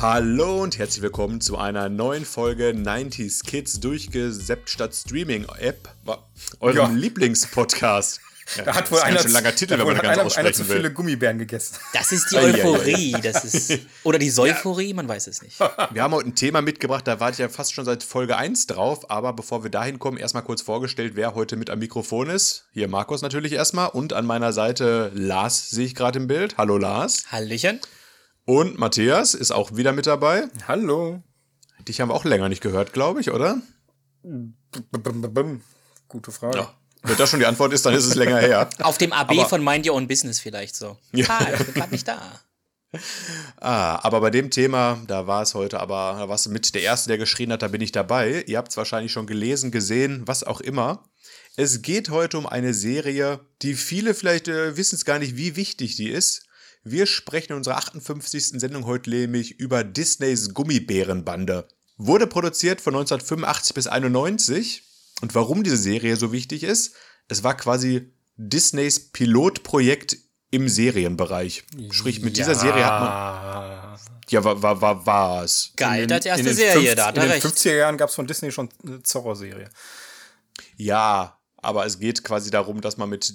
Hallo und herzlich willkommen zu einer neuen Folge 90s Kids durchgeseppt statt Streaming-App, eurem Ja. Lieblingspodcast. Ja, Da hat das wohl einer, schön langer Titel, wenn wohl man ganz einer, einer zu will. viele Gummibären gegessen. Das ist die. Euphorie. Das ist, oder die Säuphorie, man weiß es nicht. Wir haben heute ein Thema mitgebracht, da warte ich ja fast schon seit Folge 1 drauf, aber bevor wir dahin kommen, erstmal kurz vorgestellt, wer heute mit am Mikrofon ist. Hier Markus natürlich erstmal und an meiner Seite Lars sehe ich gerade im Bild. Hallo Lars. Hallöchen. Und Matthias ist auch wieder mit dabei. Hallo. Dich haben wir auch länger nicht gehört, glaube ich, oder? Gute Frage. Ja. Wenn das schon die Antwort ist, dann ist es länger her. Auf dem AB Aber- von Mind Your Own Business vielleicht so. Ja. Ah, ich bin gerade nicht da. Ah, aber bei dem Thema, da war es heute, aber da warst du mit der Erste, der geschrien hat, da bin ich dabei. Ihr habt es wahrscheinlich schon gelesen, gesehen, was auch immer. Es geht heute um eine Serie, die viele vielleicht äh, wissen es gar nicht, wie wichtig die ist. Wir sprechen in unserer 58. Sendung heute nämlich über Disneys Gummibärenbande. Wurde produziert von 1985 bis 91. Und warum diese Serie so wichtig ist, es war quasi Disneys Pilotprojekt im Serienbereich. Sprich, mit dieser Serie hat man ja, war, war, war, war's. Geil, als erste in den Serie, da hat In den recht. 50er Jahren gab es von Disney schon eine Zorro-Serie. Ja, aber es geht quasi darum, dass man mit.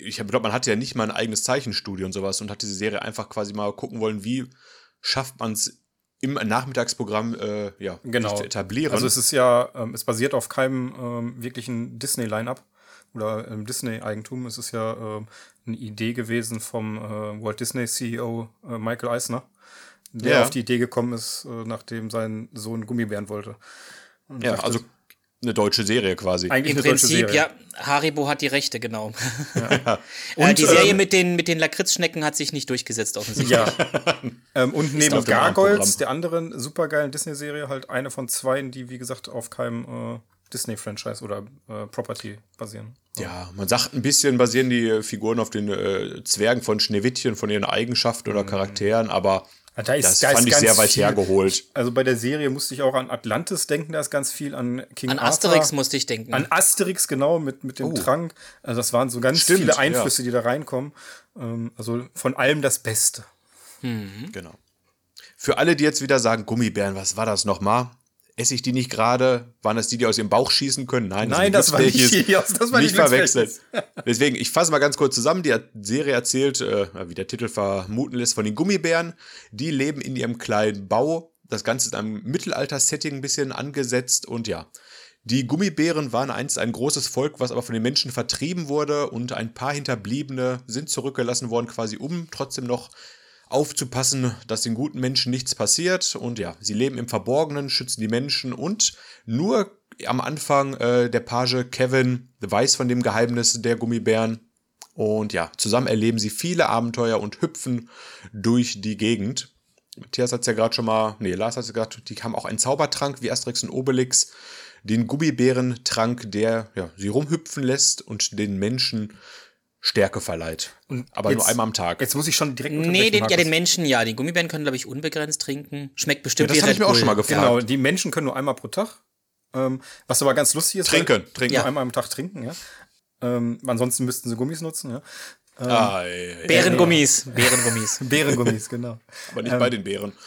Ich glaube, man hatte ja nicht mal ein eigenes Zeichenstudio und sowas und hat diese Serie einfach quasi mal gucken wollen, wie schafft man es im Nachmittagsprogramm äh, ja, Genau. zu etablieren. Also es ist ja, ähm, es basiert auf keinem ähm, wirklichen Disney-Line-Up oder ähm, Disney-Eigentum. Es ist ja ähm, eine Idee gewesen vom äh, Walt Disney-CEO äh, Michael Eisner, der Ja. auf die Idee gekommen ist, äh, nachdem sein Sohn Gummibären wollte. Und ja, dachte, also eine deutsche Serie quasi. eigentlich Im Prinzip, Serie. ja, Haribo hat die Rechte, genau. äh, Und, die Serie ähm, mit den, mit den Lakritzschnecken hat sich nicht durchgesetzt, offensichtlich. Ja. ähm, und neben. Gargoyles, der anderen supergeilen Disney-Serie, halt eine von zwei, die, wie gesagt, auf keinem äh, Disney-Franchise oder äh, Property basieren. Ja, man sagt ein bisschen basieren die äh, Figuren auf den äh, Zwergen von Schneewittchen, von ihren Eigenschaften oder Charakteren, aber Ja, da ist- das da ist fand ich ganz sehr weit viel. hergeholt. Also bei der Serie musste ich auch an Atlantis denken, da ist ganz viel an King An Arthur. Asterix musste ich denken. An Asterix, genau, mit, mit dem Trank. Also das waren so ganz Oh. Stimmt, viele ja. Einflüsse, die da reinkommen. Ähm, also von allem das Beste. Genau. Für alle, die jetzt wieder sagen, Gummibären, was war das nochmal? Esse ich die nicht gerade? Waren das die, die aus ihrem Bauch schießen können? Nein, Nein, das war nicht die aus- das war nicht verwechseln. Glücksbärchis. Deswegen, ich fasse mal ganz kurz zusammen. Die Serie erzählt, äh, wie der Titel vermuten lässt, von den Gummibären. Die leben in ihrem kleinen Bau. Das Ganze ist am Mittelalter-Setting ein bisschen angesetzt und ja. Die Gummibären waren einst ein großes Volk, was aber von den Menschen vertrieben wurde und ein paar Hinterbliebene sind zurückgelassen worden, quasi um trotzdem noch aufzupassen, dass den guten Menschen nichts passiert. Und ja, sie leben im Verborgenen, schützen die Menschen und nur am Anfang äh, der Page Kevin weiß von dem Geheimnis der Gummibären. Und ja, zusammen erleben sie viele Abenteuer und hüpfen durch die Gegend. Matthias hat es ja gerade schon mal, nee, Lars hat es gesagt, die haben auch einen Zaubertrank wie Asterix und Obelix. Den Gummibärentrank, der ja, sie rumhüpfen lässt und den Menschen Stärke verleiht. Aber nur jetzt- einmal am Tag. Jetzt muss ich schon direkt nee, den, ja, den Menschen ja. Die Gummibären können, glaube ich, unbegrenzt trinken. Schmeckt bestimmt Ja, das wie hab ich mir auch schon mal gefragt. Genau, die Menschen können nur einmal pro Tag. Ähm, was aber ganz lustig ist. Trinken, weil- trinken. Nur einmal am Tag trinken, ja. Ähm, ansonsten müssten sie Gummis nutzen, ja. Ah, ey, ey, Bärengummis. Bärengummis. Bärengummis, genau. aber nicht bei den Bären.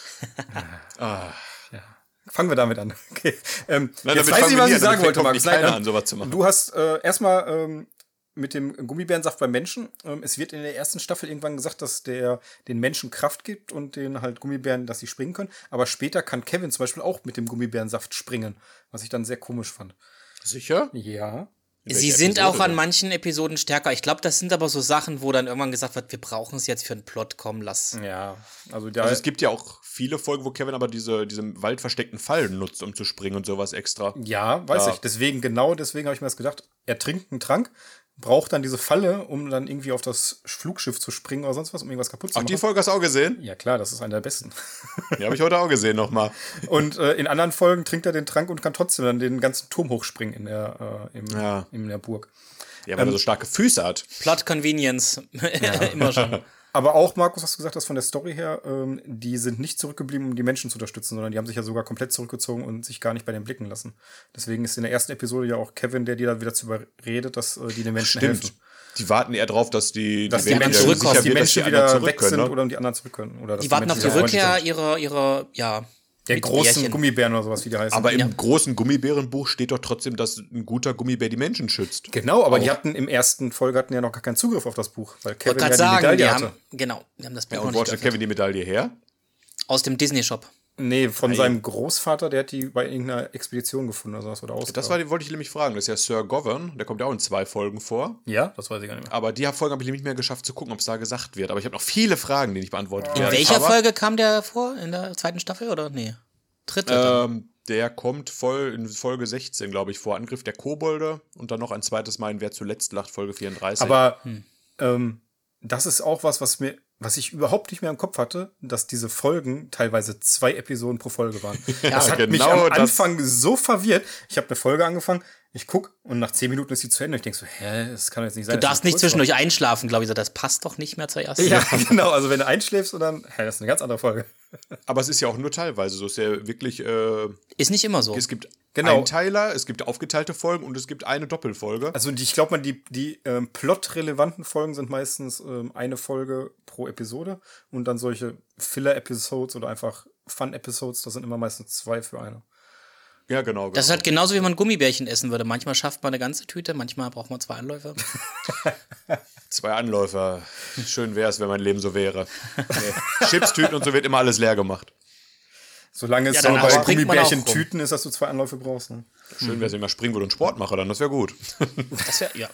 Fangen wir damit an. Okay. Ähm, Nein, jetzt damit weiß fangen ich, wir was ich sagen damit wollte, keiner Nein, an, sowas zu machen. Du hast äh, erstmal ähm, mit dem Gummibärensaft beim Menschen. Ähm, es wird in der ersten Staffel irgendwann gesagt, dass der den Menschen Kraft gibt und den halt Gummibären, dass sie springen können. Aber später kann Kevin zum Beispiel auch mit dem Gummibärensaft springen, was ich dann sehr komisch fand. Sicher? Ja. Sie sind Episode auch an manchen Episoden stärker. Ich glaube, das sind aber so Sachen, wo dann irgendwann gesagt wird, wir brauchen es jetzt für einen Plot, komm, lass. Ja. Also. Also es gibt ja auch viele Folgen, wo Kevin aber diese, diese im Wald versteckten Fallen nutzt, um zu springen und sowas extra. ja, weiß Ja. ich. Deswegen, genau deswegen habe ich mir das gedacht. Er trinkt einen Trank, braucht dann diese Falle, um dann irgendwie auf das Flugschiff zu springen oder sonst was, um irgendwas kaputt zu Ach, die machen. Folge hast du auch gesehen? Ja, klar, das ist einer der besten. Die habe ich heute auch gesehen nochmal. Und äh, in anderen Folgen trinkt er den Trank und kann trotzdem dann den ganzen Turm hochspringen in der, äh, im, Ja. in der Burg. Ja, weil er so starke Füße hat. Plot Convenience. Immer schon. Aber auch, Markus, hast du gesagt, dass von der Story her, ähm, die sind nicht zurückgeblieben, um die Menschen zu unterstützen, sondern die haben sich ja sogar komplett zurückgezogen und sich gar nicht bei den blicken lassen. Deswegen ist in der ersten Episode ja auch Kevin, der die da wieder zu überredet, dass äh, die den Menschen Stimmt. helfen. Die warten eher drauf, dass die, Dass die, werden Menschen, zurückkommen, dass die wird, Menschen die anderen wieder zurück weg können, sind ne? oder die anderen zurück können. Oder dass Die warten auf Menschen die wieder Rückkehr ihrer, ihrer, ja. Der großen Bärchen. Gummibären oder sowas, wie die heißen. Aber im Ja. großen Gummibärenbuch steht doch trotzdem, dass ein guter Gummibär die Menschen schützt. genau, aber die hatten im ersten Folge hatten ja noch gar keinen Zugriff auf das Buch, weil Ich Kevin ja gerade die sagen, Medaille die hatte. haben, genau, die haben das Buch Ja, und wo hat der geöffnet. Kevin die Medaille her? Aus dem Disney-Shop. Nee, von seinem Großvater, der hat die bei irgendeiner Expedition gefunden oder sowas oder aus. Das war, wollte ich nämlich fragen. Das ist ja Sir Govern, der kommt ja auch in zwei Folgen vor. ja, das weiß ich gar nicht mehr. Aber die Folge habe ich nicht mehr geschafft zu gucken, ob es da gesagt wird. Aber ich habe noch viele Fragen, die nicht beantwortet In werden. welcher Aber, Folge kam der vor? In der zweiten Staffel oder? Nee. Dritte. Ähm, der kommt voll in Folge 16, glaube ich, vor. Angriff der Kobolde und dann noch ein zweites Mal in Wer zuletzt lacht, Folge 34. Aber Hm. ähm, das ist auch was, was mir, was ich überhaupt nicht mehr im Kopf hatte, dass diese Folgen teilweise zwei Episoden pro Folge waren. das hat mich genau am das- Anfang so verwirrt. Ich habe eine Folge angefangen, ich guck und nach zehn Minuten ist sie zu Ende. Ich denk so, hä, das kann jetzt nicht sein. du darfst nicht zwischendurch einschlafen, glaube ich. So, das passt doch nicht mehr zur ersten. war. Ja, genau. Also wenn du einschläfst und dann, hä, das ist eine ganz andere Folge. Aber es ist ja auch nur teilweise so. Es ist ja wirklich, äh, Ist nicht immer so. es gibt Genau. Einteiler, es gibt aufgeteilte Folgen und es gibt eine Doppelfolge. Also die, ich glaube mal, die, die ähm, plot-relevanten Folgen sind meistens ähm, eine Folge pro Episode und dann solche Filler-Episodes oder einfach Fun-Episodes, das sind immer meistens zwei für eine. Ja, genau. Das ist genau. halt genauso, wie man Gummibärchen essen würde. Manchmal schafft man eine ganze Tüte, manchmal braucht man zwei Anläufe. Zwei Anläufer. Schön wäre es, wenn mein Leben so wäre. Nee. Chipstüten und so wird immer alles leer gemacht. Solange es Ja, so bei springt man auch Gummibärchen rum. Tüten ist, dass du zwei Anläufe brauchst. Ne? Schön wäre es, wenn ich mal springen würde und Sport mache, dann das wäre gut. Das wäre, ja.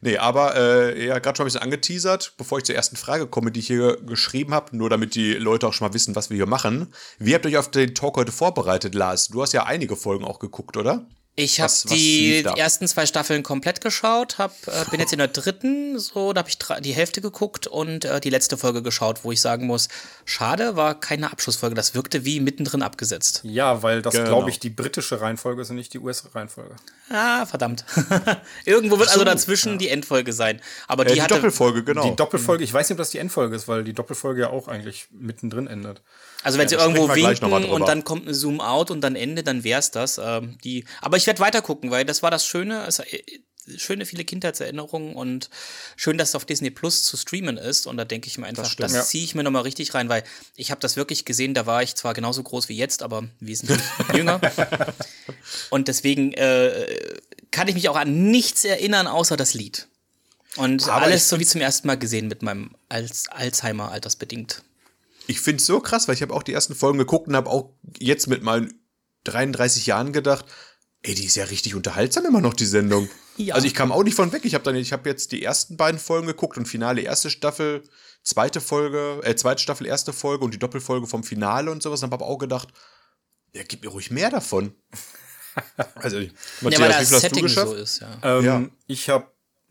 Nee, aber äh, ja, gerade schon ein bisschen angeteasert, bevor ich zur ersten Frage komme, die ich hier geschrieben habe, nur damit die Leute auch schon mal wissen, was wir hier machen. Wie habt ihr euch auf den Talk heute vorbereitet, Lars? Du hast ja einige Folgen auch geguckt, oder? Ich habe die da? ersten zwei Staffeln komplett geschaut, hab, äh, bin jetzt in der dritten, so, da habe ich die Hälfte geguckt und äh, die letzte Folge geschaut, wo ich sagen muss, schade, war keine Abschlussfolge, das wirkte wie mittendrin abgesetzt. Ja, weil das, Genau. glaube ich, die britische Reihenfolge ist und nicht die US-Reihenfolge. Ah, verdammt. Irgendwo wird also dazwischen die Endfolge sein. Aber Äh, die, die hatte, Doppelfolge, genau. Die Doppelfolge, ich weiß nicht, ob das die Endfolge ist, weil die Doppelfolge ja auch eigentlich mittendrin endet. Also wenn sie da irgendwo winken und dann kommt ein Zoom-out und dann Ende, dann wär's das. Ähm, die, aber ich werde weiter gucken, weil das war das Schöne. Es, äh, schöne viele Kindheitserinnerungen und schön, dass es auf Disney Plus zu streamen ist. Und da denke ich mir einfach, das, stimmt. Ja. ziehe ich mir nochmal richtig rein, weil ich habe das wirklich gesehen, da war ich zwar genauso groß wie jetzt, aber wesentlich jünger. Und deswegen äh, kann ich mich auch an nichts erinnern, außer das Lied. Und Aber alles so wie zum ersten Mal gesehen mit meinem Als Alzheimer altersbedingt. Ich finde es so krass, weil ich habe auch die ersten Folgen geguckt und habe auch jetzt mit meinen 33 Jahren gedacht, ey, die ist ja richtig unterhaltsam immer noch, die Sendung. Ja. Also ich kam auch nicht von weg. Ich habe dann, ich habe jetzt die ersten beiden Folgen geguckt und Finale erste Staffel, zweite Folge, äh, zweite Staffel, erste Folge und die Doppelfolge vom Finale und sowas. Und habe aber auch gedacht, ja, gib mir ruhig mehr davon. Also, Ja, Matthias, weil wie das viel hast du Setting geschafft? so ist, ja. Ähm, Ja. Ich habe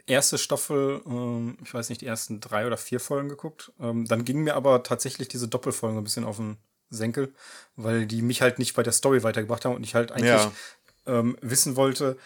erste Staffel, ähm, ich weiß nicht, die ersten drei oder vier Folgen geguckt. Ähm, dann ging mir aber tatsächlich diese Doppelfolgen ein bisschen auf den Senkel, weil die mich halt nicht bei der Story weitergebracht haben und ich halt eigentlich Ja. ähm, wissen wollte,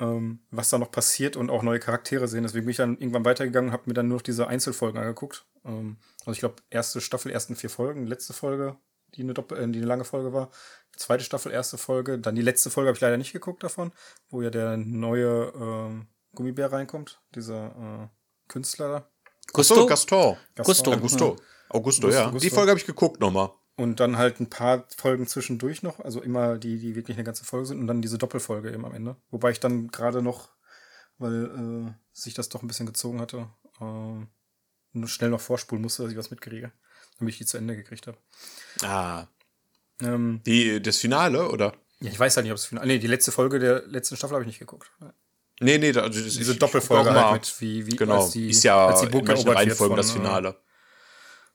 ähm, was da noch passiert und auch neue Charaktere sehen. Deswegen bin ich dann irgendwann weitergegangen und habe mir dann nur noch diese Einzelfolgen angeguckt. Ähm, also ich glaube, erste Staffel, ersten vier Folgen, letzte Folge, die eine, Doppel äh, die eine lange Folge war. Zweite Staffel, erste Folge. Dann die letzte Folge habe ich leider nicht geguckt davon, wo ja der neue ähm, Gummibär reinkommt, dieser äh, Künstler da. Gusto? So, Gaston. Gusto. Augusto. Augusto, ja. Augusto. Die Folge habe ich geguckt nochmal. Und dann halt ein paar Folgen zwischendurch noch, also immer die, die wirklich eine ganze Folge sind und dann diese Doppelfolge eben am Ende. Wobei ich dann gerade noch, weil äh, sich das doch ein bisschen gezogen hatte, äh, nur schnell noch vorspulen musste, dass ich was mitkriege, damit ich die zu Ende gekriegt habe. Ah. Ähm, Die, das Finale, oder? ja, ich weiß halt nicht, ob es final. Nee, die letzte Folge der letzten Staffel habe ich nicht geguckt. Nee, nee, also das, Diese Doppelfolge halt mit wie, wie Genau, als die, ist ja als die in Burg manchen erobert wird Reihenfolgen das Finale. Äh,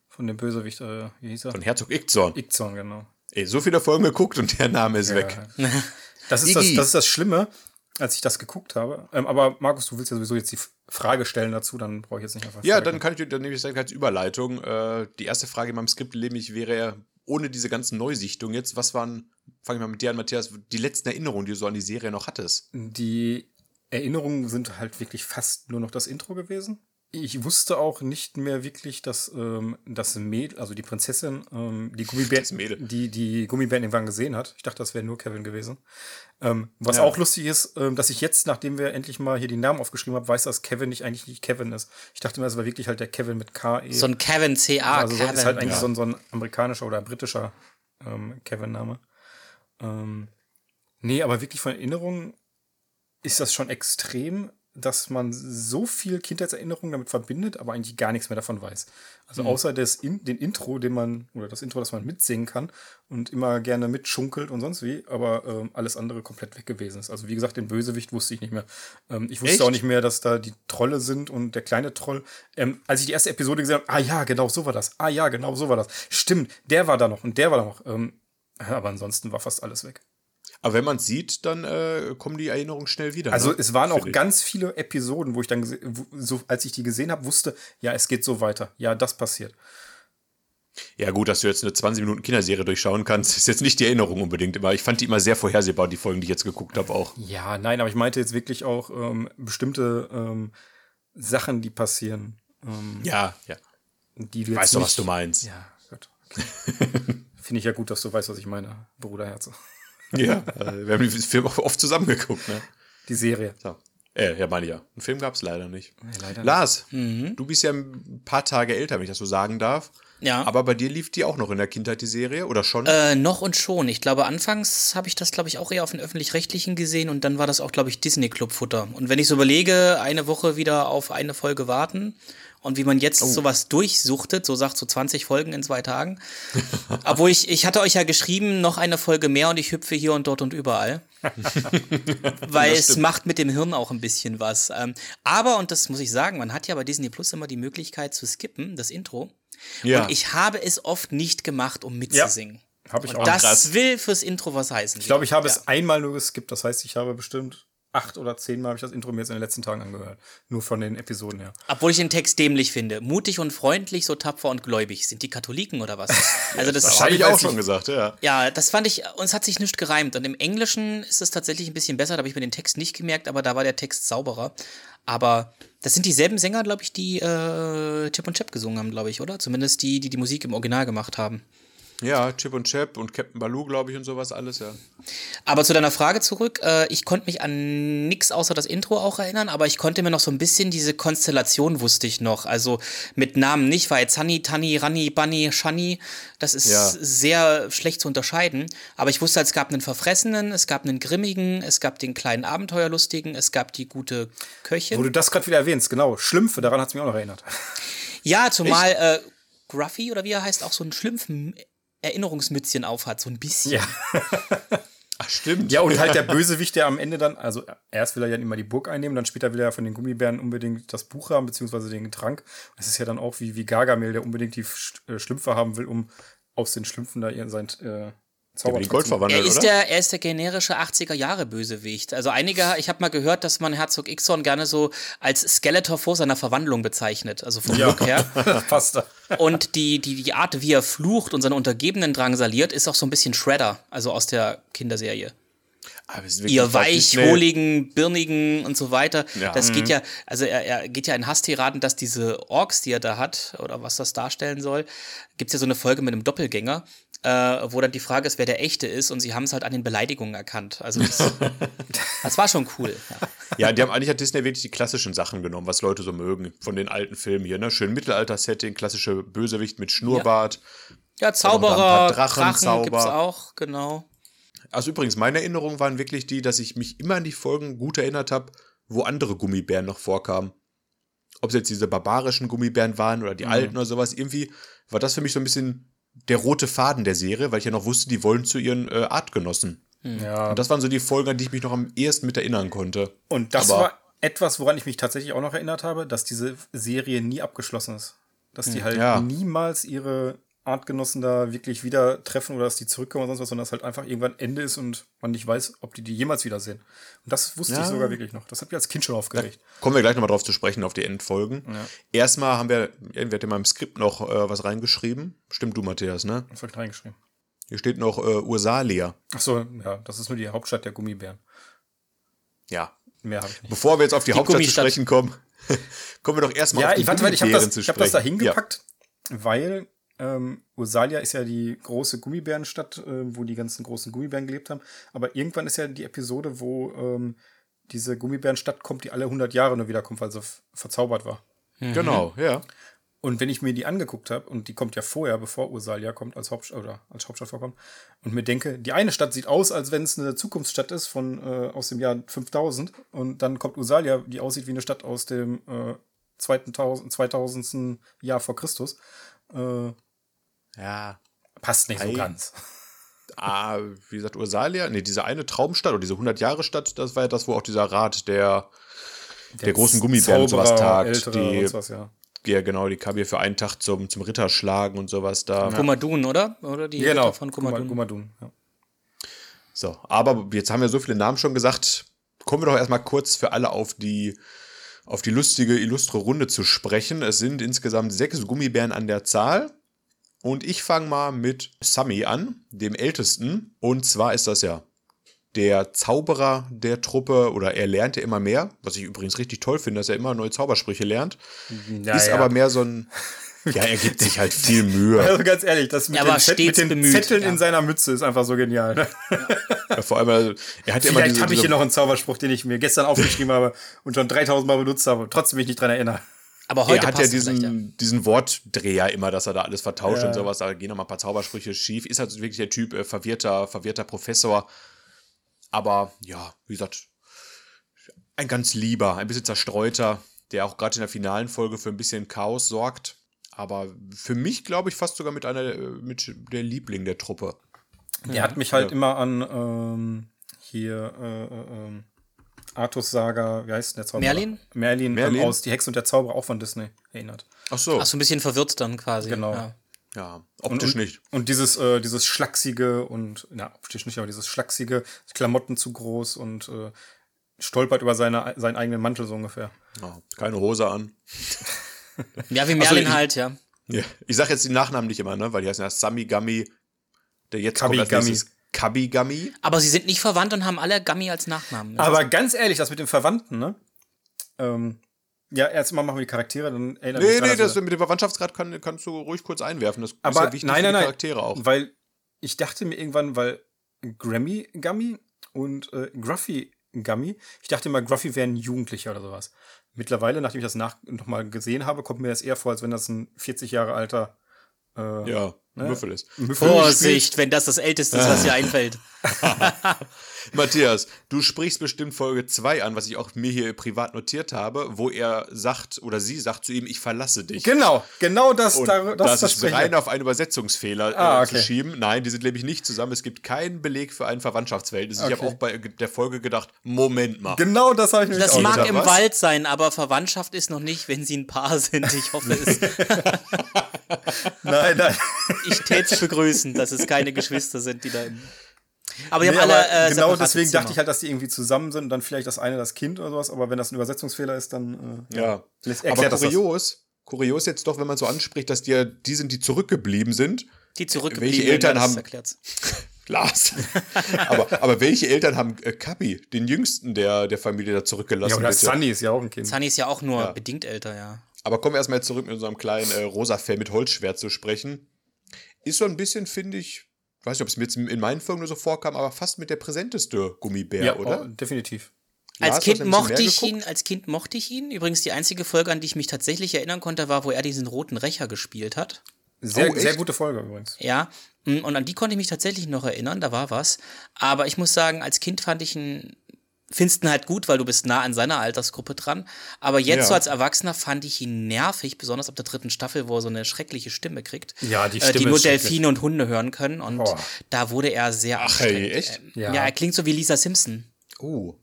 von dem Bösewicht, äh, wie hieß er? Von Herzog Ickzorn. Ikzon, genau. Ey, so viele Folgen geguckt und der Name ist weg. Ja. Das ist das, das ist das Schlimme, als ich das geguckt habe. Ähm, aber Markus, du willst ja sowieso jetzt die Frage stellen dazu, dann brauche ich jetzt nicht einfach. Ja, dann kann ich dann nehme ich das als Überleitung. Äh, die erste Frage in meinem Skript nämlich wäre ja, ohne diese ganzen Neusichtungen jetzt, was waren, fange ich mal mit dir an, Matthias, die letzten Erinnerungen, die du so an die Serie noch hattest? Die Erinnerungen sind halt wirklich fast nur noch das Intro gewesen. ich wusste auch nicht mehr wirklich, dass ähm, das Mädel, also die Prinzessin, ähm, die Gummibären, die die Gummibären irgendwann gesehen hat. Ich dachte, das wäre nur Kevin gewesen. Ähm, was ja. auch lustig ist, ähm, dass ich jetzt, nachdem wir endlich mal hier die Namen aufgeschrieben haben, weiß, dass Kevin nicht eigentlich nicht Kevin ist. Ich dachte mir, das war wirklich halt der Kevin mit K. -E. So ein Kevin C.A. Also Kevin. ist halt eigentlich ja. so, ein, so ein amerikanischer oder britischer ähm, Kevin-Name. Ähm, nee, aber wirklich von Erinnerungen ist das schon extrem dass man so viel Kindheitserinnerungen damit verbindet, aber eigentlich gar nichts mehr davon weiß. Also mhm. außer des in, den Intro, den man, oder das Intro, das man mitsingen kann und immer gerne mitschunkelt und sonst wie, aber ähm, alles andere komplett weg gewesen ist. Also wie gesagt, den Bösewicht wusste ich nicht mehr. Ähm, ich wusste Echt? auch nicht mehr, dass da die Trolle sind und der kleine Troll. Ähm, als ich die erste Episode gesehen habe, ah ja, genau so war das. Ah ja, genau so war das. Stimmt, der war da noch und der war da noch. Ähm, aber ansonsten war fast alles weg. Aber wenn man es sieht, dann äh, kommen die Erinnerungen schnell wieder. Also ne? es waren auch ganz viele Episoden, wo ich dann, so, als ich die gesehen habe, wusste, ja, es geht so weiter. Ja, das passiert. Ja, gut, dass du jetzt eine 20 Minuten Kinderserie durchschauen kannst, ist jetzt nicht die Erinnerung unbedingt immer. Ich fand die immer sehr vorhersehbar, die Folgen, die ich jetzt geguckt habe, auch. Ja, nein, aber ich meinte jetzt wirklich auch ähm, bestimmte ähm, Sachen, die passieren. Ähm, ja, ja. Die du weißt du, was du meinst. Ja, gut. Okay. Finde ich ja gut, dass du weißt, was ich meine, Bruderherze. Ja, äh, wir haben den Film auch oft zusammengeguckt, ne? Die Serie. So. Äh, ja, meine ja. Einen Film gab es leider nicht. Nee, leider Lars, mhm. du bist ja ein paar Tage älter, wenn ich das so sagen darf. Ja. Aber bei dir lief die auch noch in der Kindheit, die Serie, oder schon? Äh, noch und schon. Ich glaube, anfangs habe ich das, glaube ich, auch eher auf den Öffentlich-Rechtlichen gesehen und dann war das auch, glaube ich, Disney-Club-Futter. Und wenn ich so überlege, eine Woche wieder auf eine Folge warten und wie man jetzt oh. sowas durchsuchtet, so sagt so 20 Folgen in zwei Tagen. Obwohl ich, ich hatte euch ja geschrieben, noch eine Folge mehr und ich hüpfe hier und dort und überall. Weil es macht mit dem Hirn auch ein bisschen was. Ähm, aber, und das muss ich sagen, man hat ja bei Disney Plus immer die Möglichkeit zu skippen, das Intro. Ja. Und ich habe es oft nicht gemacht, um mitzusingen. Ja, habe ich und auch. Das krass. will fürs Intro was heißen. Ich glaube, ich habe ja. es einmal nur geskippt. Das heißt, ich habe bestimmt acht oder zehnmal habe ich das Intro mir jetzt in den letzten Tagen angehört. Nur von den Episoden her. Obwohl ich den Text dämlich finde. Mutig und freundlich, so tapfer und gläubig. Sind die Katholiken oder was? Also das, das habe ich auch schon gesagt, ja. Ja, das fand ich, uns hat sich nicht gereimt. Und im Englischen ist es tatsächlich ein bisschen besser, da habe ich mir den Text nicht gemerkt, aber da war der Text sauberer. Aber das sind dieselben Sänger, glaube ich, die äh, Chip und Chap gesungen haben, glaube ich, oder? Zumindest die, die die Musik im Original gemacht haben. Ja, Chip und Chap und Captain Baloo, glaube ich, und sowas alles, ja. Aber zu deiner Frage zurück, äh, ich konnte mich an nichts außer das Intro auch erinnern, aber ich konnte mir noch so ein bisschen diese Konstellation wusste ich noch. Also mit Namen nicht, weil jetzt Honey, Tanni, Ranni, Bunny, Shani, das ist ja. sehr schlecht zu unterscheiden. Aber ich wusste, es gab einen Verfressenen, es gab einen Grimmigen, es gab den kleinen Abenteuerlustigen, es gab die gute Köchin. Wo du das gerade wieder erwähnst, genau. Schlümpfe, daran hat es mich auch noch erinnert. Ja, zumal äh, Gruffy oder wie er heißt, auch so ein Schlümpfen Erinnerungsmützchen aufhat, so ein bisschen. Ja. Ach, stimmt. Ja, und halt der Bösewicht, der am Ende dann, also erst will er ja immer die Burg einnehmen, dann später will er ja von den Gummibären unbedingt das Buch haben, beziehungsweise den Trank. Das ist ja dann auch wie, wie Gargamel, der unbedingt die äh, Schlümpfe haben will, um aus den Schlümpfen da sein äh, Gold verwandelt, er ist oder? Der, er ist der generische 80er-Jahre-Bösewicht. Also einige, ich habe mal gehört, dass man Herzog Ixon gerne so als Skeletor vor seiner Verwandlung bezeichnet. Also vom ja. Look her. Passt da. Und die, die, die Art, wie er flucht und seine Untergebenen drangsaliert, ist auch so ein bisschen Shredder, also aus der Kinderserie. Ihr weichhohligen, birnigen und so weiter. Ja. Das mhm. geht ja, also er, er geht ja in Hasstiraden, dass diese Orks, die er da hat, oder was das darstellen soll, gibt es ja so eine Folge mit einem Doppelgänger, äh, wo dann die Frage ist, wer der Echte ist, und sie haben es halt an den Beleidigungen erkannt. Also das, das war schon cool. Ja. ja, die haben eigentlich hat Disney wirklich die klassischen Sachen genommen, was Leute so mögen, von den alten Filmen hier, ne? Schön Mittelalter-Setting, klassische Bösewicht mit Schnurrbart. Ja, ja Zauberer, Drachen, Drachen gibt's auch, genau. Also übrigens, meine Erinnerungen waren wirklich die, dass ich mich immer an die Folgen gut erinnert habe, wo andere Gummibären noch vorkamen. Ob es jetzt diese barbarischen Gummibären waren oder die mhm. alten oder sowas, irgendwie war das für mich so ein bisschen der rote Faden der Serie, weil ich ja noch wusste, die wollen zu ihren äh, Artgenossen. Hm. Ja. Und das waren so die Folgen, an die ich mich noch am ehesten mit erinnern konnte. Und das Aber war etwas, woran ich mich tatsächlich auch noch erinnert habe, dass diese Serie nie abgeschlossen ist. Dass die hm. halt ja. niemals ihre Artgenossen da wirklich wieder treffen oder dass die zurückkommen oder sonst was, sondern dass halt einfach irgendwann Ende ist und man nicht weiß, ob die die jemals wiedersehen. Und das wusste ja. ich sogar wirklich noch. Das hat mich als Kind schon aufgeregt. Da kommen wir gleich nochmal drauf zu sprechen, auf die Endfolgen. Ja. Erstmal haben wir, irgendwer hat in meinem Skript noch äh, was reingeschrieben. Stimmt du, Matthias, ne? Was habe ich reingeschrieben? Hier steht noch äh, Ursalia. Ach so, ja, das ist nur die Hauptstadt der Gummibären. Ja. Mehr habe ich nicht. Bevor wir jetzt auf die, die Hauptstadt zu sprechen kommen, Kommen wir doch erstmal Ja, auf die warte, warte, ich habe Gummibären das, zu ich hab das da sprechen. hingepackt, weil ähm, Ursalia ist ja die große Gummibärenstadt, äh, wo die ganzen großen Gummibären gelebt haben. Aber irgendwann ist ja die Episode, wo ähm, diese Gummibärenstadt kommt, die alle 100 Jahre nur wiederkommt, weil sie verzaubert war. Ja. Genau, ja. Und wenn ich mir die angeguckt habe, und die kommt ja vorher, bevor Ursalia kommt, als, Hauptstadt oder als Hauptstadt vorkommt, und mir denke, die eine Stadt sieht aus, als wenn es eine Zukunftsstadt ist von äh, aus dem Jahr 5000, und dann kommt Ursalia, die aussieht wie eine Stadt aus dem äh, zweiten Tausend, 2000. Jahr vor Christus. Äh, Ja. passt nicht so ganz. Ah, wie gesagt, Ursalia, nee, diese eine Traumstadt oder diese 100-Jahre-Stadt, das war ja das, wo auch dieser Rat der, der, großen Gummibären sowas tagt. Die, sowas, ja. ja, genau, die kam hier für einen Tag zum, zum Ritterschlagen und sowas da. Kumadun, oder? Oder die Genau, Ritter von Kumadun. Gumadun. Ja. So, aber jetzt haben wir so viele Namen schon gesagt. Kommen wir doch erstmal kurz für alle auf die, auf die lustige, illustre Runde zu sprechen. Es sind insgesamt sechs Gummibären an der Zahl. Und ich fange mal mit Sammy an, dem ältesten. Und zwar ist das ja der Zauberer der Truppe, oder er lernt ja immer mehr, was ich übrigens richtig toll finde, dass er immer neue Zaubersprüche lernt. Ja, ist ja. aber mehr so ein. Ja, er gibt sich halt viel Mühe. Also ganz ehrlich, das mit Ja, den, Zett- mit den bemüht, Zetteln ja. in seiner Mütze ist einfach so genial. Ne? Vor allem, also, er hat ja immer Vielleicht diese, habe ich hier noch einen Zauberspruch, den ich mir gestern aufgeschrieben habe und schon 3000 Mal benutzt habe. Trotzdem mich nicht dran erinnere. Aber heute er hat ja diesen, ja. diesen Wortdreher immer, dass er da alles vertauscht Ja. und sowas. Da gehen noch mal ein paar Zaubersprüche schief. Ist halt wirklich der Typ äh, verwirrter, verwirrter Professor. Aber ja, wie gesagt, ein ganz lieber, ein bisschen zerstreuter, der auch gerade in der finalen Folge für ein bisschen Chaos sorgt. Aber für mich, glaube ich, fast sogar mit einer, äh, mit der Liebling der Truppe. Der hat mich halt immer an ähm, hier äh, äh, ähm, Artus Saga, wie heißt denn der Zauberer? Merlin? Merlin, Merlin? Ähm, aus Die Hexe und der Zauberer, auch von Disney, erinnert. Ach so, Ach so, ein bisschen verwirrt dann quasi. Genau. Ja. ja, optisch und, nicht. und dieses, äh, dieses schlachsige und, na, optisch nicht, aber dieses schlachsige, Klamotten zu groß und äh, stolpert über seine, seinen eigenen Mantel so ungefähr. Ja, keine Hose an. ja, wie Merlin ich- halt, ja. Ja. Ich sage jetzt die Nachnamen nicht immer, ne? Weil die heißen ja Sammy Gummy. Der jetzt kommt als Kabigami. Nächstes Kabigami. Aber sie sind nicht verwandt und haben alle Gummy als Nachnamen. Aber ganz ehrlich, das mit den Verwandten, ne? Ähm, ja, erstmal machen wir die Charaktere, dann erinnern Nee, nee, das mit dem Verwandtschaftsgrad kann, kannst du ruhig kurz einwerfen. Das ist aber ja wichtig nein, für nein, die nein, Charaktere auch. Weil ich dachte mir irgendwann, weil Grammy Gummy und äh, Gruffy Gummy, ich dachte immer, Gruffy wäre ein Jugendlicher oder sowas. Mittlerweile, nachdem ich das nach nochmal gesehen habe, kommt mir das eher vor, als wenn das ein 40 Jahre alter äh, Ja, ne? Müffel ist. Müffel Vorsicht, wenn das das Älteste ist, was dir einfällt. Matthias, du sprichst bestimmt Folge 2 an, was ich auch mir hier privat notiert habe, wo er sagt oder sie sagt zu ihm, ich verlasse dich. Genau, genau das, Und da, das, das, ist rein auf einen Übersetzungsfehler Ah, äh, zu okay. schieben. Nein, die sind nämlich nicht zusammen. Es gibt keinen Beleg für ein Verwandtschaftsverhältnis. Ich habe Okay. auch bei der Folge gedacht, Moment mal. Genau das habe ich nämlich Das auch mag gedacht. im was? Wald sein, aber Verwandtschaft ist noch nicht, wenn sie ein Paar sind. Ich hoffe es. Nein, nein. Ich täte es begrüßen, dass es keine Geschwister sind, die da. Im aber die Nee, aber alle. Äh, genau deswegen Zimmer. dachte ich halt, dass die irgendwie zusammen sind und dann vielleicht das eine das Kind oder sowas, aber wenn das ein Übersetzungsfehler ist, dann äh, Ja. lässt- Aber kurios, kurios jetzt doch, wenn man so anspricht, dass die, die sind, die zurückgeblieben sind. Die zurückgeblieben Welche Eltern haben- Erklärt's. Lars. aber, aber welche Eltern haben äh, Kapi, den jüngsten der, der Familie, da zurückgelassen? Ja, oder bitte? Sunny ist ja auch ein Kind. Sunny ist ja auch nur Ja. bedingt älter, ja. Aber kommen wir erstmal zurück mit unserem kleinen äh, rosa Fell mit Holzschwert zu sprechen. Ist so ein bisschen, finde ich, weiß nicht, ob es mir jetzt in meinen Folgen nur so vorkam, aber fast mit der präsenteste Gummibär, ja, oder? oh, definitiv. Lars, Als Kind mochte ich geguckt? ihn, als Kind mochte ich ihn. Übrigens die einzige Folge, an die ich mich tatsächlich erinnern konnte, war, wo er diesen roten Rächer gespielt hat. Sehr, Oh, sehr gute Folge übrigens. Ja, mm, und an die konnte ich mich tatsächlich noch erinnern, da war was. Aber ich muss sagen, als Kind fand ich ihn, findest ihn halt gut, weil du bist nah an seiner Altersgruppe dran. Aber jetzt Ja. so als Erwachsener fand ich ihn nervig, besonders ab der dritten Staffel, wo er so eine schreckliche Stimme kriegt. Ja, die äh, die Stimme nur ist schrecklich. Delfine und Hunde hören können. Und Boah. da wurde er sehr Ach, hey, echt? Ähm, Ja. Ja. er klingt so wie Lisa Simpson. Oh.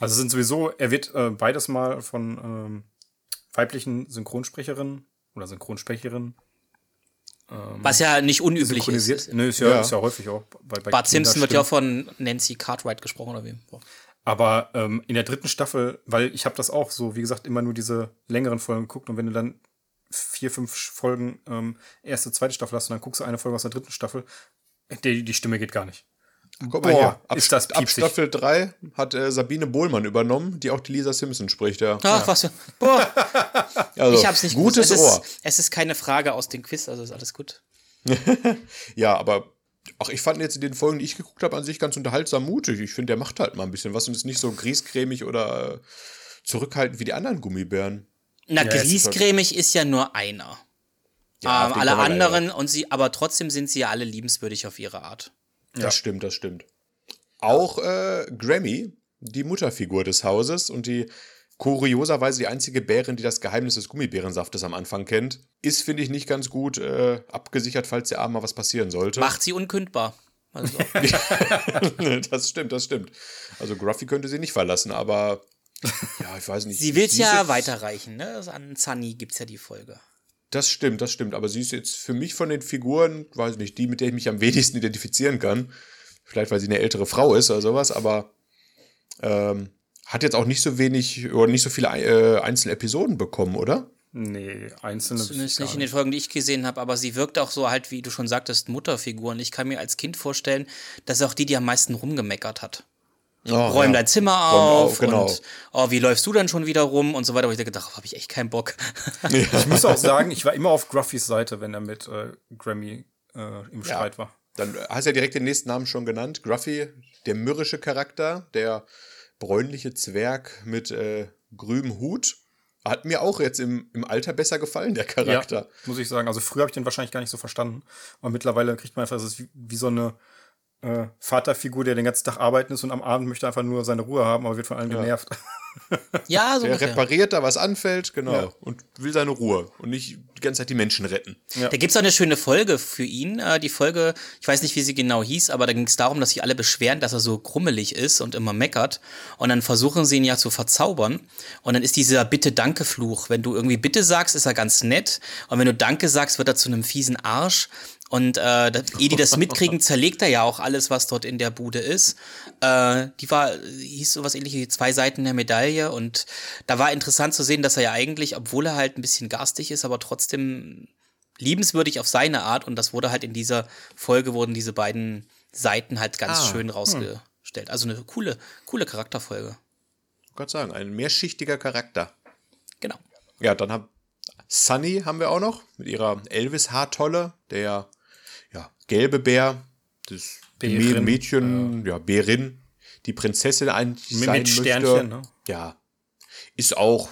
Also sind sowieso, er wird äh, beides mal von ähm, weiblichen Synchronsprecherinnen oder Synchronsprecherinnen Was ja nicht unüblich ist. Nö, ist ja, Ja. ist ja häufig auch bei, bei Bart Simpson wird ja auch von Nancy Cartwright gesprochen, oder wie? Boah. Aber ähm, in der dritten Staffel, weil ich habe das auch so, wie gesagt, immer nur diese längeren Folgen geguckt und wenn du dann vier, fünf Folgen ähm, erste, zweite Staffel hast und dann guckst du eine Folge aus der dritten Staffel, die, die Stimme geht gar nicht. Guck mal Boah, hier. Ab, ist das ab piepsig. Staffel 3 hat äh, Sabine Bohlmann übernommen, die auch die Lisa Simpson spricht, ja. Ach, was für. Boah, Also, ich hab's nicht gutes gewusst. Ohr. Es ist, es ist keine Frage aus dem Quiz, also ist alles gut. Ja, aber auch ich fand jetzt in den Folgen, die ich geguckt habe, an sich ganz unterhaltsam mutig. Ich finde, der macht halt mal ein bisschen was und ist nicht so griesgrämig oder zurückhaltend wie die anderen Gummibären. Na, Ja, ist griesgrämig ist ja nur einer. Ja, ähm, alle anderen und sie, aber trotzdem sind sie ja alle liebenswürdig auf ihre Art. Das stimmt, das stimmt. Auch äh, Grammy, die Mutterfigur des Hauses und die kurioserweise die einzige Bärin, die das Geheimnis des Gummibärensaftes am Anfang kennt, ist, finde ich, nicht ganz gut äh, abgesichert, falls der Abend mal was passieren sollte. Macht sie unkündbar. Also, das stimmt, das stimmt. Also Gruffy könnte sie nicht verlassen, aber ja, ich weiß nicht. sie will es ja weiterreichen, ne? Also An Sunny gibt es ja die Folge. Das stimmt, das stimmt. Aber sie ist jetzt für mich von den Figuren, weiß nicht, die, mit der ich mich am wenigsten identifizieren kann. Vielleicht, weil sie eine ältere Frau ist oder sowas, aber ähm, hat jetzt auch nicht so wenig oder nicht so viele äh, einzelne Episoden bekommen, oder? Nee, einzelne. Zumindest nicht in den Folgen, die ich gesehen habe, aber sie wirkt auch so halt, wie du schon sagtest, Mutterfigur. Und ich kann mir als Kind vorstellen, dass sie auch die, die am meisten rumgemeckert hat. Oh, Räum ja. dein Zimmer auf, auf, genau. und oh, wie läufst du dann schon wieder rum und so weiter. Wo ich gedacht habe, ich echt keinen Bock. Ich muss auch sagen, ich war immer auf Gruffys Seite, wenn er mit äh, Grammy äh, im Streit war. Dann hast du ja direkt den nächsten Namen schon genannt. Gruffy, der mürrische Charakter, der bräunliche Zwerg mit äh, grünem Hut. Hat mir auch jetzt im, im Alter besser gefallen, der Charakter. Ja, muss ich sagen. Also früher habe ich den wahrscheinlich gar nicht so verstanden. Aber mittlerweile kriegt man einfach, es ist wie, wie so eine äh, Vaterfigur, der den ganzen Tag arbeiten ist und am Abend möchte einfach nur seine Ruhe haben, aber wird von allen genervt. Ja, so Der ungefähr. repariert da, was anfällt, genau. Ja. Und will seine Ruhe und nicht die ganze Zeit die Menschen retten. Ja. Da gibt's auch eine schöne Folge für ihn. Äh, die Folge, ich weiß nicht, wie sie genau hieß, aber da ging es darum, dass sich alle beschweren, dass er so krummelig ist und immer meckert. Und dann versuchen sie ihn ja zu verzaubern. Und dann ist dieser Bitte-Danke-Fluch. Wenn du irgendwie Bitte sagst, ist er ganz nett. Und wenn du Danke sagst, wird er zu einem fiesen Arsch. Und äh, das, ehe die das mitkriegen, zerlegt er ja auch alles, was dort in der Bude ist. Äh, die war, hieß sowas ähnliches wie zwei Seiten der Medaille. Und da war interessant zu sehen, dass er ja eigentlich, obwohl er halt ein bisschen garstig ist, aber trotzdem liebenswürdig auf seine Art und das wurde halt in dieser Folge wurden diese beiden Seiten halt ganz Ah, schön rausgestellt. Also eine coole, coole Charakterfolge. Gott sagen, ein mehrschichtiger Charakter. Genau. Ja, dann haben Sunny haben wir auch noch mit ihrer Elvis-Haartolle, der ja, gelbe Bär, das Bärin, Mä- Mädchen, ja, Bärin, die Prinzessin eigentlich Mit sein Sternchen, möchte. ne? Ja, ist auch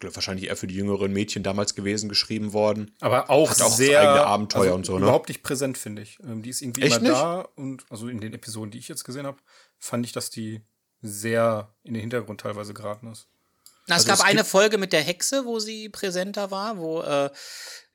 wahrscheinlich eher für die jüngeren Mädchen damals gewesen geschrieben worden. Aber auch, Hat auch sehr eigene Abenteuer und so, ne? Überhaupt nicht präsent, finde ich. Ähm, die ist irgendwie Echt immer nicht? da und also in den Episoden, die ich jetzt gesehen habe, fand ich, dass die sehr in den Hintergrund teilweise geraten ist. Na, es Also gab es eine Folge mit der Hexe, wo sie präsenter war, wo äh,